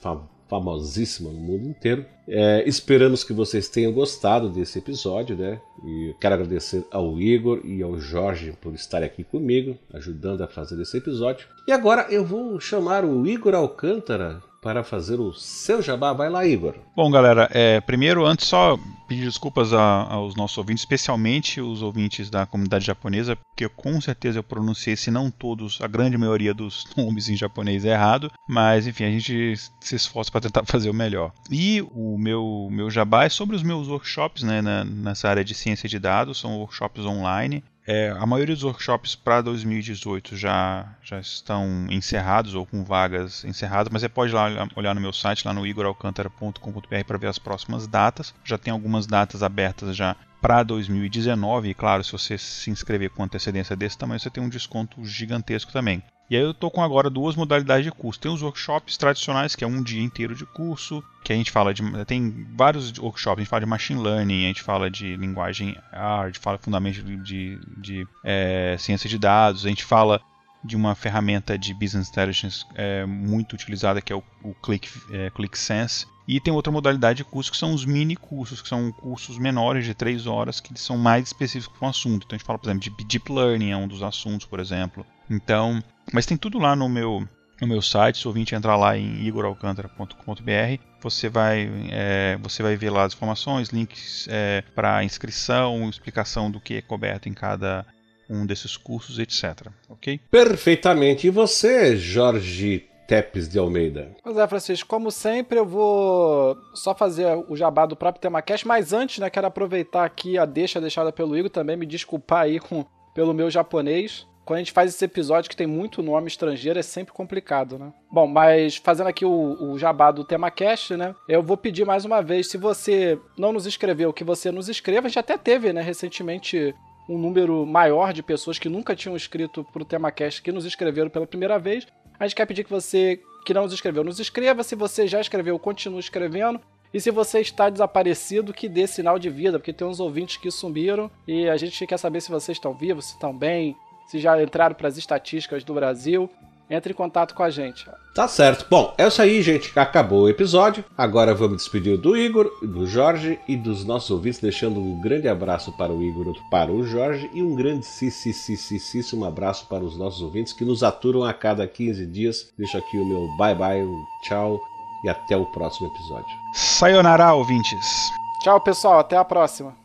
famosíssima no mundo inteiro. É, esperamos que vocês tenham gostado desse episódio, né? E quero agradecer ao Igor e ao Jorge por estarem aqui comigo, ajudando a fazer esse episódio. E agora eu vou chamar o Igor Alcântara para fazer o seu jabá. Vai lá, Igor. Bom, galera, é, primeiro, antes só pedir desculpas a, aos nossos ouvintes, especialmente os ouvintes da comunidade japonesa, porque com certeza eu pronunciei, se não todos, a grande maioria dos nomes em japonês é errado, mas enfim, a gente se esforça para tentar fazer o melhor. E o meu, meu jabá é sobre os meus workshops né, na, nessa área de ciência de dados, são workshops online. É, a maioria dos workshops para 2018 já, já estão encerrados ou com vagas encerradas, mas você pode lá olhar no meu site, lá no igoralcantara.com.br para ver as próximas datas. Já tem algumas datas abertas já para 2019, e claro, se você se inscrever com antecedência desse tamanho, você tem um desconto gigantesco também. E aí eu estou com agora duas modalidades de curso. Tem os workshops tradicionais, que é um dia inteiro de curso, que a gente fala de. Tem vários workshops, a gente fala de machine learning, a gente fala de linguagem R, a gente fala fundamentos de, de, de é, ciência de dados, a gente fala de uma ferramenta de business intelligence é, muito utilizada que é o, o Click, é, ClickSense. E tem outra modalidade de curso que são os mini cursos, que são cursos menores de 3 horas, que são mais específicos para o assunto. Então a gente fala, por exemplo, de Deep Learning, é um dos assuntos, por exemplo. Então, mas tem tudo lá no meu no meu site, se o ouvinte entrar lá em igoralcantara.com.br, você vai é, você vai ver lá as informações, links é, para inscrição, explicação do que é coberto em cada um desses cursos, etc. Ok? Perfeitamente. E você, Jorge Tepes de Almeida. Pois é, Francisco, como sempre, eu vou só fazer o jabá do próprio TemaCast, mas antes, né, quero aproveitar aqui a deixa deixada pelo Igor também, me desculpar aí com, pelo meu japonês quando a gente faz esse episódio que tem muito nome estrangeiro, é sempre complicado, né? Bom, mas fazendo aqui o, o jabá do TemaCast, né? Eu vou pedir mais uma vez, se você não nos escreveu, que você nos escreva. A gente até teve, né, recentemente um número maior de pessoas que nunca tinham escrito pro TemaCast que nos escreveram pela primeira vez. A gente quer pedir que você que não nos escreveu, nos escreva. Se você já escreveu, continue escrevendo. E se você está desaparecido, que dê sinal de vida, porque tem uns ouvintes que sumiram e a gente quer saber se vocês estão vivos, se estão bem, se já entraram para as estatísticas do Brasil, entre em contato com a gente. Tá certo. Bom, é isso aí, gente. Acabou o episódio. Agora vamos despedir do Igor, do Jorge e dos nossos ouvintes, deixando um grande abraço para o Igor, para o Jorge e um grande um abraço para os nossos ouvintes que nos aturam a cada 15 dias. Deixo aqui o meu bye bye, um tchau e até o próximo episódio. Sayonara, ouvintes. Tchau, pessoal. Até a próxima.